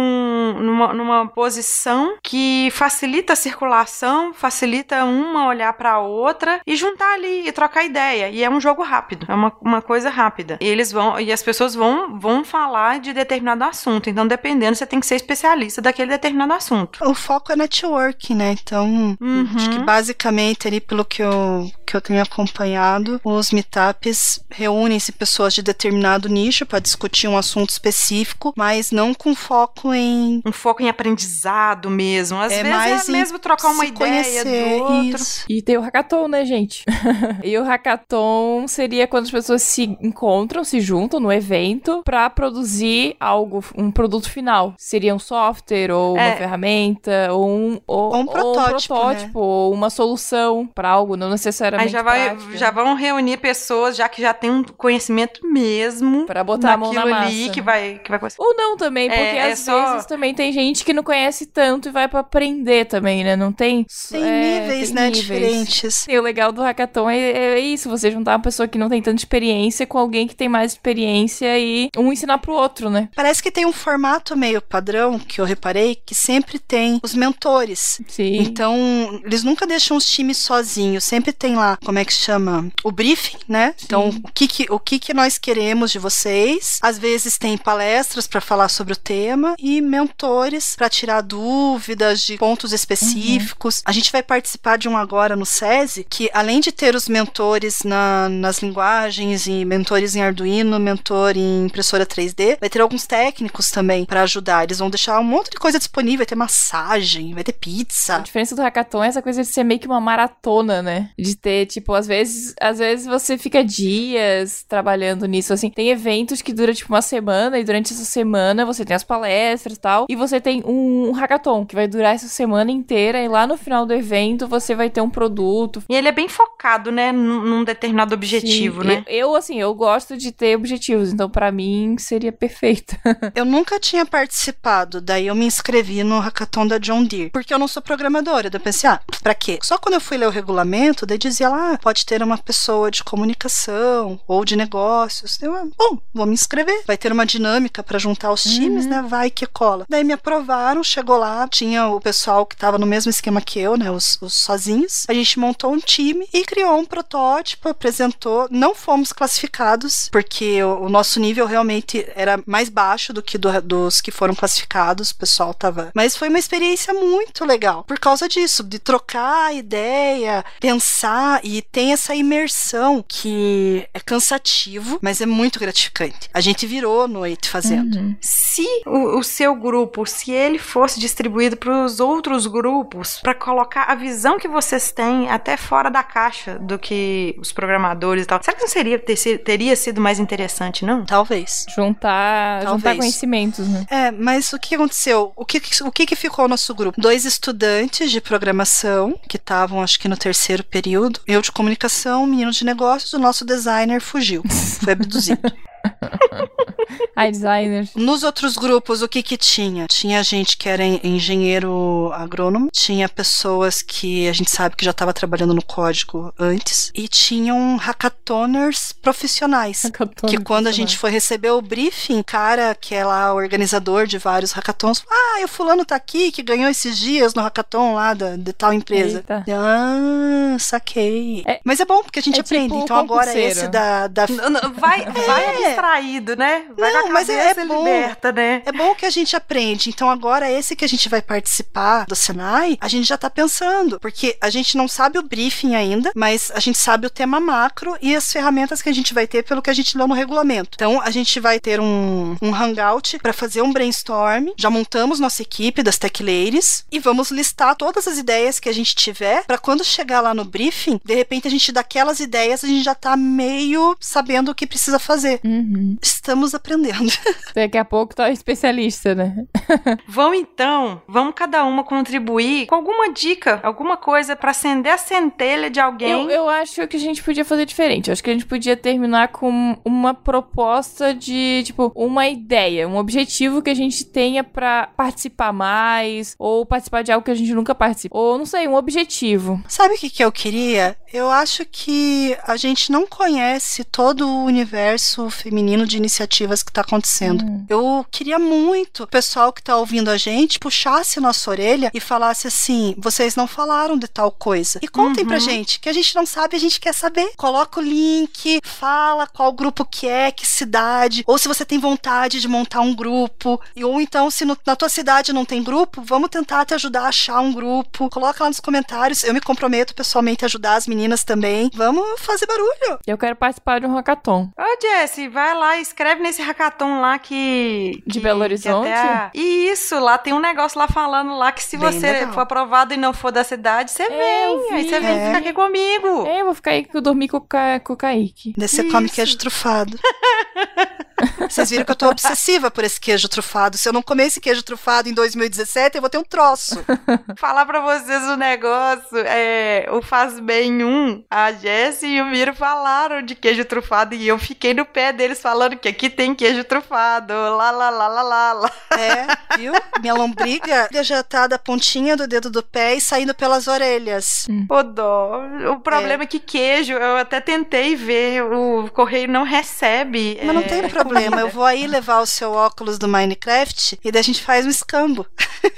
numa, numa posição que facilita a circulação, facilita uma olhar pra outra e juntar ali e trocar ideia. E é um jogo rápido, é uma, uma coisa rápida. E eles vão e as pessoas vão vão falar de determinado assunto. Então, dependendo, você tem que ser especialista daquele determinado assunto. O foco é networking, né? Então, Uhum. acho que basicamente ali pelo que eu, que eu tenho acompanhado, os meetups reúnem-se pessoas de determinado nicho para discutir um assunto específico, mas não com foco em Um foco em aprendizado mesmo. Às é vezes mais é mesmo trocar uma ideia conhecer, do outro. Isso. E tem o hackathon, né, gente? e o hackathon seria quando as pessoas se encontram, se juntam no evento pra produzir algo, um produto final. Seria um software, ou uma É. ferramenta, ou um, ou, Ou um protótipo, protótipo, ou uma solução pra algo, não necessariamente Aí já, vai, já vão reunir pessoas, já que já tem um conhecimento mesmo. Pra botar a mão na massa. ali que vai, que vai Ou não também, porque É, é às só- vezes também tem gente que não conhece tanto e vai pra aprender também, né? Não tem. Tem é, níveis, tem né, níveis. diferentes. E o legal do hackathon é, é isso, você juntar uma pessoa que não tem tanta experiência com alguém que tem mais experiência e um ensinar pro outro, né? Parece que tem um formato meio padrão que eu reparei que sempre tem os mentores. Sim. Então, eles nunca deixam os times sozinhos, sempre tem lá, como é que chama? O briefing, né? Então, o que que, o que que nós queremos de vocês? Às vezes tem palestras para falar sobre o tema e mentores para tirar dúvidas de pontos específicos. A gente vai participar de um agora no SESI que além de ter os mentores na- nas linguagens e mentores em Arduino, mentor em impressora 3D, vai ter alguns técnicos também para ajudar. Eles vão deixar um monte de coisa disponível, vai ter massagem, vai ter A pizza. diferença do hackathon é essa coisa de ser meio que uma maratona, né? De ter, tipo, às vezes, às vezes você fica dias trabalhando nisso, assim. Tem eventos que duram, tipo, uma semana, e durante essa semana você tem as palestras e tal. E você tem um hackathon, que vai durar essa semana inteira, e lá no final do evento você vai ter um produto. E ele é bem focado, né? Num, num determinado objetivo, Sim, né? Eu, eu, assim, eu gosto de ter objetivos, então pra mim seria perfeito. Eu nunca tinha participado, daí eu me inscrevi no hackathon da John Deere, porque eu não sou programadora. Daí eu pensei, ah, pra quê? Só quando eu fui ler o regulamento, daí dizia lá, ah, pode ter uma pessoa de comunicação ou de negócios. Eu, bom, vou me inscrever. Vai ter uma dinâmica pra juntar os times, né? Vai que cola. Daí me aprovaram, chegou lá, tinha o pessoal que tava no mesmo esquema que eu, né? Os, os sozinhos. A gente montou um time e criou um protótipo, apresentou. Não fomos classificados, porque o, o nosso nível realmente era mais baixo do que do- dos que foram classificados. O pessoal tava. Mas foi uma experiência muito legal. Por causa disso, de trocar ideia, pensar e tem essa imersão que é cansativo, mas é muito gratificante. A gente virou noite fazendo. Se o, o seu grupo, se ele fosse distribuído para os outros grupos, para colocar a visão que vocês têm até fora da caixa do que os programadores e tal, será que não seria ter teria sido mais interessante, não? Talvez. Juntar, juntar Talvez. conhecimentos, né? É, mas o que aconteceu? O que, o que, que ficou no nosso grupo? Dois estudantes de programação, que estavam, acho que no terceiro período, eu de comunicação, menino de negócios, o nosso designer fugiu, foi abduzido. Ai, designers. Nos outros grupos, o que que tinha? Tinha gente que era en- engenheiro agrônomo, tinha pessoas que a gente sabe que já estava trabalhando no código antes, e tinham hackathoners profissionais. Que quando a gente foi receber o briefing, cara, que é lá o organizador de vários hackathons, ah, e o fulano tá aqui, que ganhou esses dias no hackathon lá da, de tal empresa. Eita. Ah, saquei. É- Mas é bom, porque a gente é aprende. tipo então agora esse da... da... Vai, vai abstraído, né? Vai Não, mas é- é bom. liberta, né? É bom que a gente aprende. Então, agora, esse que a gente vai participar do Senai, a gente já tá pensando. Porque a gente não sabe o briefing ainda, mas a gente sabe o tema macro e as ferramentas que a gente vai ter pelo que a gente leu no regulamento. Então, a gente vai ter um, um hangout para fazer um brainstorm. Já montamos nossa equipe das Tech Ladies e vamos listar todas as ideias que a gente tiver para quando chegar lá no briefing, de repente a gente daquelas ideias a gente já tá meio sabendo o que precisa fazer. Uhum. Estamos aprendendo. Daqui a pouco tá especialista, né? Vão então, vamos cada uma contribuir com alguma dica, alguma coisa pra acender a centelha de alguém. Eu, eu acho que a gente podia fazer diferente. Eu acho que a gente podia terminar com uma proposta de, tipo, uma ideia, um objetivo que a gente tenha pra participar mais, ou participar de algo que a gente nunca participa. Ou, não sei, um objetivo. Sabe o que, que eu queria? Eu acho que a gente não conhece todo o universo feminino de iniciativas que tá acontecendo. Eu queria muito o pessoal que tá ouvindo a gente puxasse nossa orelha e falasse assim: vocês não falaram de tal coisa. E contem pra gente, que a gente não sabe, a gente quer saber. Coloca o link, fala qual grupo que é, que cidade, ou se você tem vontade de montar um grupo, e- ou então se no- na tua cidade não tem grupo, vamos tentar te ajudar a achar um grupo. Coloca lá nos comentários, eu me comprometo pessoalmente a ajudar as meninas também. Vamos fazer barulho. Eu quero participar de um hackathon. Ô, Jesse, vai lá e escreve nesse hackathon lá que. De que- Belo que Horizonte? até a- Isso, lá tem um negócio lá falando lá que se Bem você legal. for aprovado e não for da cidade, você É, vem. Aí você vem É. ficar aqui comigo. É, eu vou ficar aí que eu dormi com o, Ca... com o Kaique. Daí você come queijo trufado. Vocês viram que eu tô obsessiva por esse queijo trufado. Se eu não comer esse queijo trufado em 2017, eu vou ter um troço. Falar pra vocês o um negócio, é, o Faz Bem 1, a Jessie e o Miro falaram de queijo trufado e eu fiquei no pé deles falando que aqui tem queijo trufado, lá, lá, lá, lá, lá, lá. É, viu? Minha lombriga já tá da pontinha do dedo do pé e saindo pelas orelhas. Hum. Ô, dó. O problema é. é. que queijo, eu até tentei ver, o correio não recebe. Mas não é, tem problema, comida. eu vou aí levar o seu óculos do Minecraft e daí a gente faz um escambo.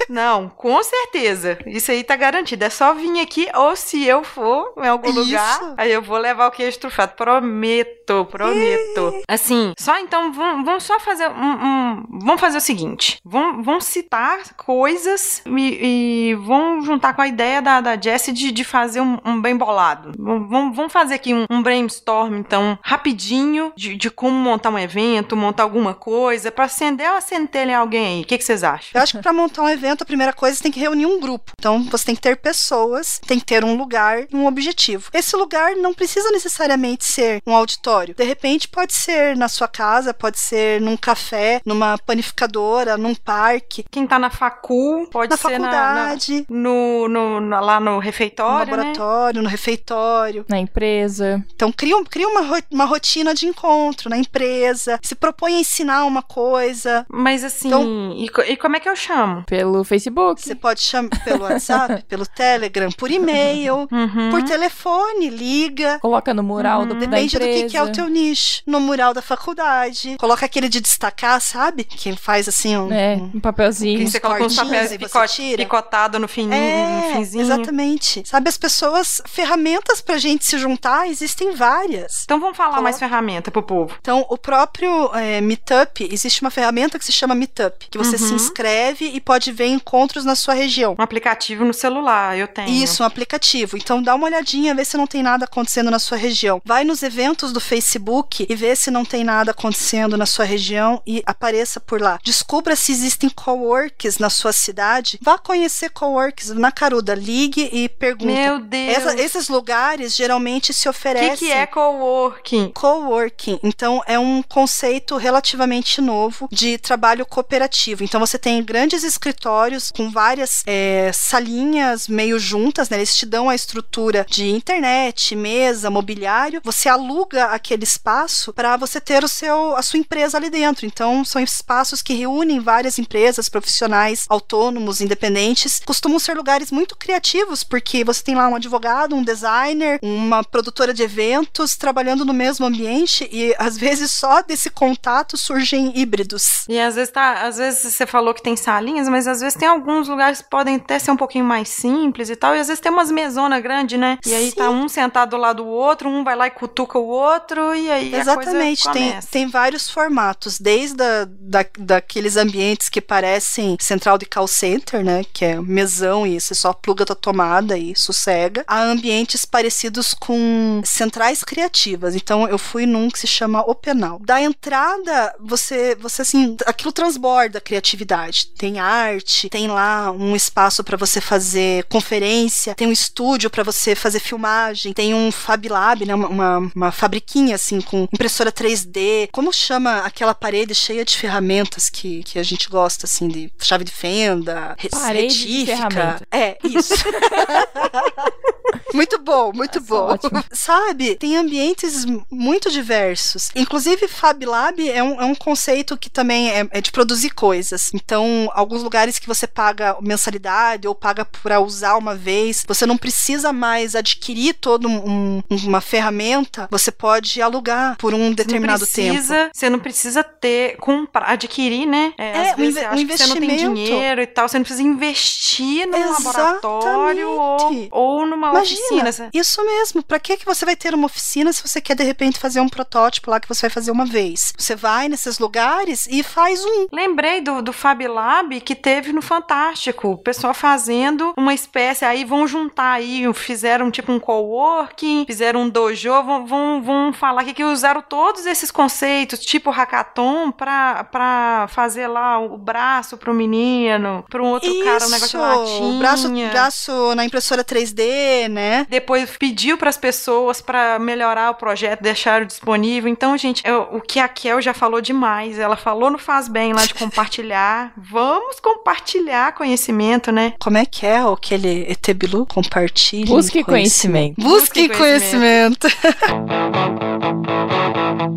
Não, com certeza. Isso aí tá garantido. É só vir aqui, ou se eu for em algum Isso. lugar, aí eu vou levar o queijo trufado. Prometo, prometo. Assim, só então, vamos só fazer um, um, Vamos fazer o seguinte: vamos, vamos citar coisas e, e vamos juntar com a ideia da, da Jessie de, de fazer um, um bem bolado. Vamos, vamos fazer aqui um, um brainstorm, então, rapidinho, de, de como montar um evento, montar alguma coisa, para acender ou centelha em alguém aí. O que, que vocês acham? Eu acho que pra montar um evento, a primeira coisa, você tem que reunir um grupo. Então, você tem que ter pessoas, tem que ter um lugar um objetivo. Esse lugar não precisa necessariamente ser um auditório. De repente, pode ser na sua casa, pode ser num café, numa panificadora, num parque. Quem tá na facul, pode na ser faculdade. Na, na, no, no, no, lá no refeitório, No laboratório, né? no refeitório. Na empresa. Então, cria, cria uma, uma rotina de encontro na empresa. Se propõe a ensinar uma coisa. Mas assim, então, e, e como é que eu chamo? Pelo Facebook. Você pode chamar pelo WhatsApp, pelo Telegram, por e-mail, uhum. por telefone, liga. Coloca no mural uhum. do, Depende da do que, que, é o teu nicho. No mural da faculdade. Coloca aquele de destacar, sabe? Que faz assim um. É, um papelzinho. Que você coloca uns papéis picote, picotado no, fim, é, no finzinho. Exatamente. Sabe, as pessoas, ferramentas pra gente se juntar, existem várias. Então vamos falar Coloca... mais ferramenta pro povo. Então, o próprio é, Meetup, existe uma ferramenta que se chama Meetup, que você uhum. se inscreve e pode ver encontros na sua região. Um aplicativo no celular, eu tenho. Isso, um aplicativo. Então dá uma olhadinha, vê se não tem nada acontecendo na sua região. Vai nos eventos do Facebook e vê se não tem nada acontecendo na sua região e apareça por lá. Descubra se existem coworks na sua cidade. Vá conhecer coworks na Caruda. Ligue e pergunte. Meu Deus! Essa, esses lugares geralmente se oferecem. O que, que é coworking? Coworking. Então é um conceito relativamente novo de trabalho cooperativo. Então você tem grandes escritórios com várias é, salinhas meio juntas, né? Eles te dão a estrutura de internet, mesa, mobiliário. Você aluga aquele espaço para você ter o seu, a sua empresa ali dentro. Então são espaços que reúnem várias empresas, profissionais, autônomos, independentes. Costumam ser lugares muito criativos porque você tem lá um advogado, um designer, uma produtora de eventos trabalhando no mesmo ambiente e às vezes só desse contato surgem híbridos. E às vezes tá, às vezes você falou que tem salinhas, mas às vezes tem alguns lugares que podem até ser um pouquinho mais simples e tal, e às vezes tem umas mesonas grandes, né? E aí Sim. tá um sentado do lado do outro, um vai lá e cutuca o outro, e aí Exatamente, tem, tem vários formatos, desde a, da, daqueles ambientes que parecem central de call center, né? Que é mesão e você só pluga tua tomada e sossega, a ambientes parecidos com centrais criativas. Então eu fui num que se chama Openal. Da entrada, você, você assim, aquilo transborda a criatividade. Tem arte, tem lá um espaço para você fazer conferência, tem um estúdio para você fazer filmagem, tem um Fab Lab, né, uma, uma fabriquinha assim com impressora 3D. Como chama aquela parede cheia de ferramentas que, que a gente gosta assim de chave de fenda, parede retífica. De é, isso. muito bom, muito Nossa, bom. Ótimo. Sabe, tem ambientes muito diversos. Inclusive, Fab Lab é um, é um conceito que também é, é de produzir coisas. Então, alguns lugares que você paga mensalidade ou paga para usar uma vez, você não precisa mais adquirir toda um, uma ferramenta, você pode alugar por um determinado precisa, tempo. Você não precisa ter, comprar, adquirir, né? É, é às vezes um, você acha que você não tem dinheiro e tal, você não precisa investir num Exatamente. laboratório ou, ou numa Imagina, oficina. Isso mesmo. Para que que você vai ter uma oficina se você quer de repente fazer um protótipo lá que você vai fazer uma vez? Você vai nesses lugares e faz um. Lembrei do, do Fab Lab que teve no Fantástico, o pessoal fazendo uma espécie, aí vão juntar aí, fizeram tipo um coworking, fizeram um dojo, vão, vão, vão falar aqui que usaram todos esses conceitos, tipo hackathon, pra, pra fazer lá o braço pro menino, pra um outro Isso, cara, um negócio de latinha. Braço, braço na impressora 3D, né? Depois pediu para as pessoas para melhorar o projeto, deixaram disponível. Então, gente, eu, o que a Kel já falou demais. Ela falou no Faz Bem lá de compartilhar. Vamos compartilhar conhecimento, né? Como é que é aquele Etebilu? Compartilhe. Busque conhecimento. Busque Busque conhecimento.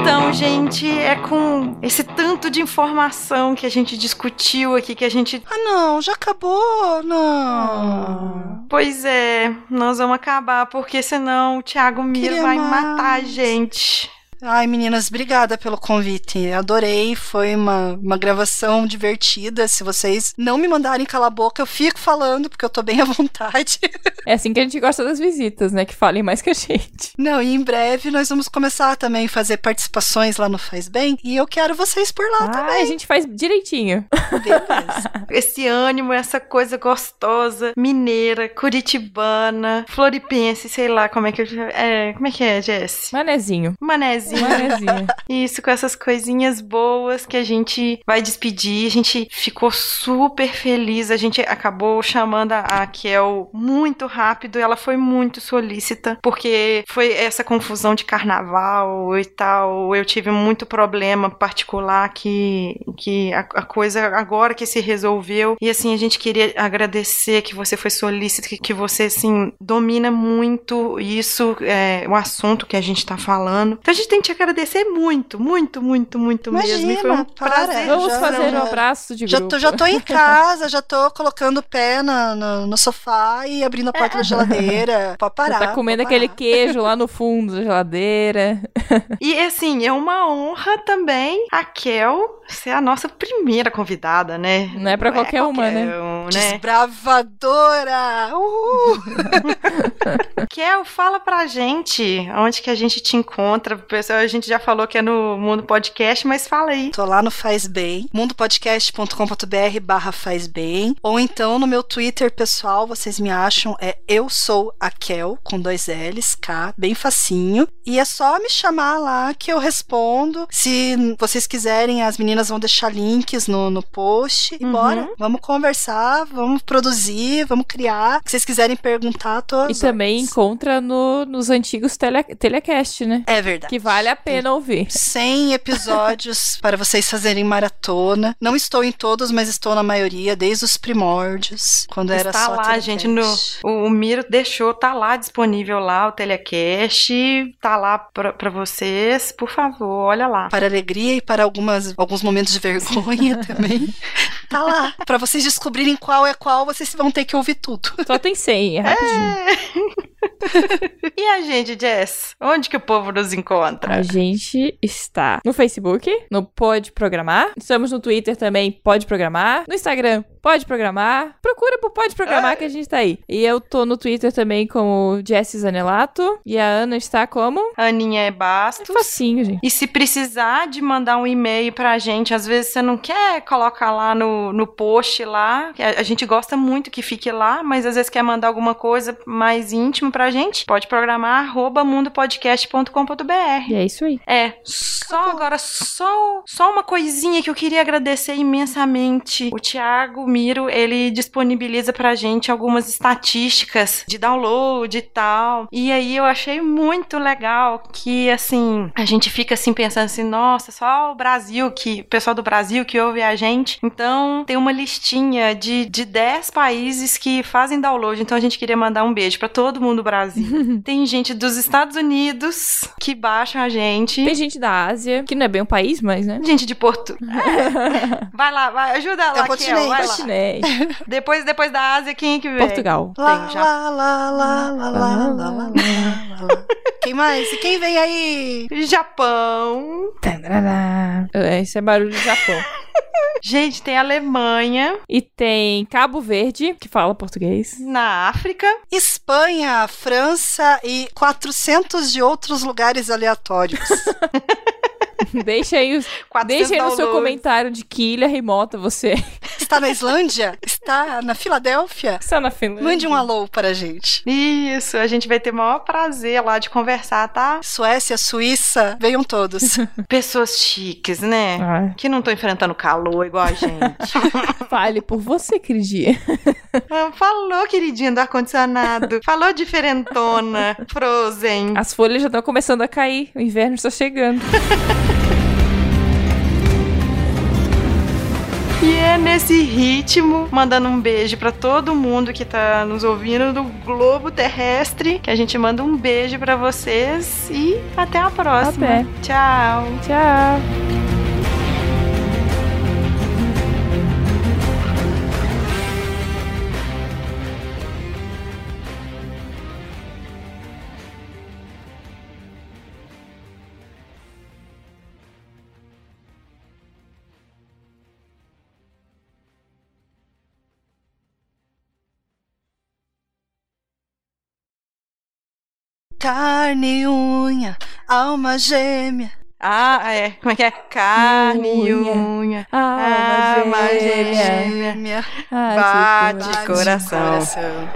Então, gente, é com esse tanto de informação que a gente discutiu aqui que a gente. Ah, não, já acabou? Não. Pois é, nós vamos acabar, porque senão o Thiago Queria vai matar a mais. gente. Ai, meninas, obrigada pelo convite. Adorei, foi uma, uma gravação divertida. Se vocês não me mandarem calar a boca, eu fico falando, porque eu tô bem à vontade. É assim que a gente gosta das visitas, né? Que falem mais que a gente. Não, e em breve nós vamos começar também a fazer participações lá no Faz Bem. E eu quero vocês por lá Ah, também. a gente faz direitinho. Beleza. Esse ânimo, essa coisa gostosa, mineira, curitibana, floripense, sei lá como é que eu. É, como é que é, Jess? Manezinho. Manezinho. Isso, com essas coisinhas boas que a gente vai despedir. A gente ficou super feliz. A gente acabou chamando a Kel muito rápido. Ela foi muito solícita, porque foi essa confusão de carnaval e tal. Eu tive muito problema particular que, que a, a coisa agora que se resolveu. E assim, a gente queria agradecer que você foi solícita, que, que você, assim, domina muito isso, é, o assunto que a gente tá falando. Então a gente tem que te agradecer muito, muito, muito, muito mesmo. E foi um Imagina, para. prazer. Vamos já- fazer já- um abraço de Já grupo. tô, já tô em casa, já tô colocando o pé na- no, no sofá e abrindo a porta da geladeira. Pode parar. Tá comendo aquele queijo lá no fundo da geladeira. E assim, é uma honra também a Kel ser a nossa primeira convidada, né? Não é pra qualquer uma, né? um, né? Desbravadora! Uhul! Kel, fala pra gente onde que a gente te encontra. Pessoal, a gente já falou que é no Mundo Podcast, mas fala aí. Tô lá no Faz Bem, mundopodcast.com.br barra Faz Bem, ou então no meu Twitter pessoal, vocês me acham, é eu sou a Kel, com dois L's, K, bem facinho, e é só me chamar lá que eu respondo. Se vocês quiserem, as meninas vão deixar links no, no post, e Uhum. bora, vamos conversar, vamos produzir, vamos criar. Se vocês quiserem perguntar, tô E também encontra no, nos antigos tele, telecast, né? É verdade. Que vale a pena ouvir. 100 episódios para vocês fazerem maratona. Não estou em todos, mas estou na maioria, desde os primórdios, quando era Está só lá, telecast. gente, no, o, o Miro deixou, tá lá disponível lá o telecast, tá lá pra, pra vocês, por favor, olha lá. Para alegria e para algumas, alguns momentos de vergonha também. Tá lá. Para vocês descobrirem qual é qual, vocês vão ter que ouvir tudo. Só tem 100, é rapidinho. E a gente, Jess? Onde que o povo nos encontra? A gente está no Facebook, no Pode Programar. Estamos no Twitter também, Pode Programar. No Instagram, Pode Programar. Procura por Pode Programar que a gente tá aí. E eu tô no Twitter também como Jessie Zanelato. E a Ana está como... Aninha é É Bastos. facinho, gente. E se precisar de mandar um e-mail pra gente, às vezes você não quer colocar lá no, no post lá, a, a gente gosta muito que fique lá, mas às vezes quer mandar alguma coisa mais íntimo pra gente, pode programar arroba mundopodcast.com.br. E é isso aí. É, só agora, só, só uma coisinha que eu queria agradecer imensamente. O Thiago Miro, ele disponibiliza pra gente algumas estatísticas de download e tal. E aí eu achei muito legal que, assim, a gente fica assim pensando assim, nossa, só o Brasil, que o pessoal do Brasil que ouve a gente. Então, tem uma listinha de, de 10 países que fazem download. Então, a gente queria mandar um beijo pra todo mundo do Brasil. tem gente dos Estados Unidos que baixam a gente. Tem gente da Ásia, que não é bem um país, mas, né? Gente de Porto. É. Vai lá, vai, ajuda lá, É continente. vai lá. Continente. Depois, depois da Ásia, quem é que vem? Portugal. Lá, Tem, já. lá, lá, lá, lá, lá, lá, lá, lá, lá. Quem mais? E quem vem aí? Japão. Tandará. Esse é barulho do Japão. Gente, tem Alemanha. E tem Cabo Verde, que fala português. Na África. Espanha, França e 400 de outros lugares aleatórios. Deixa aí, os, 400 deixa aí no seu comentário de que ilha remota você está na Islândia? Está na Filadélfia? Está na Finlândia. Mande um alô para a gente. Isso, a gente vai ter o maior prazer lá de conversar, tá? Suécia, Suíça, venham todos. Pessoas chiques, né? Ai, Que não estão enfrentando calor igual a gente. fale por você, queridinha. Ah, Falou, queridinha do ar-condicionado. Falou, diferentona. Frozen. As folhas já estão começando a cair. O inverno está chegando. E é nesse ritmo, mandando um beijo pra todo mundo que tá nos ouvindo do globo terrestre, que a gente manda um beijo pra vocês e até a próxima. Até. Tchau. Tchau. Carne e unha, alma gêmea. Ah, é. Como é que é? Carne e Unha. unha. Alma Alma gêmea. gêmea. Ai, Bate que coração. coração.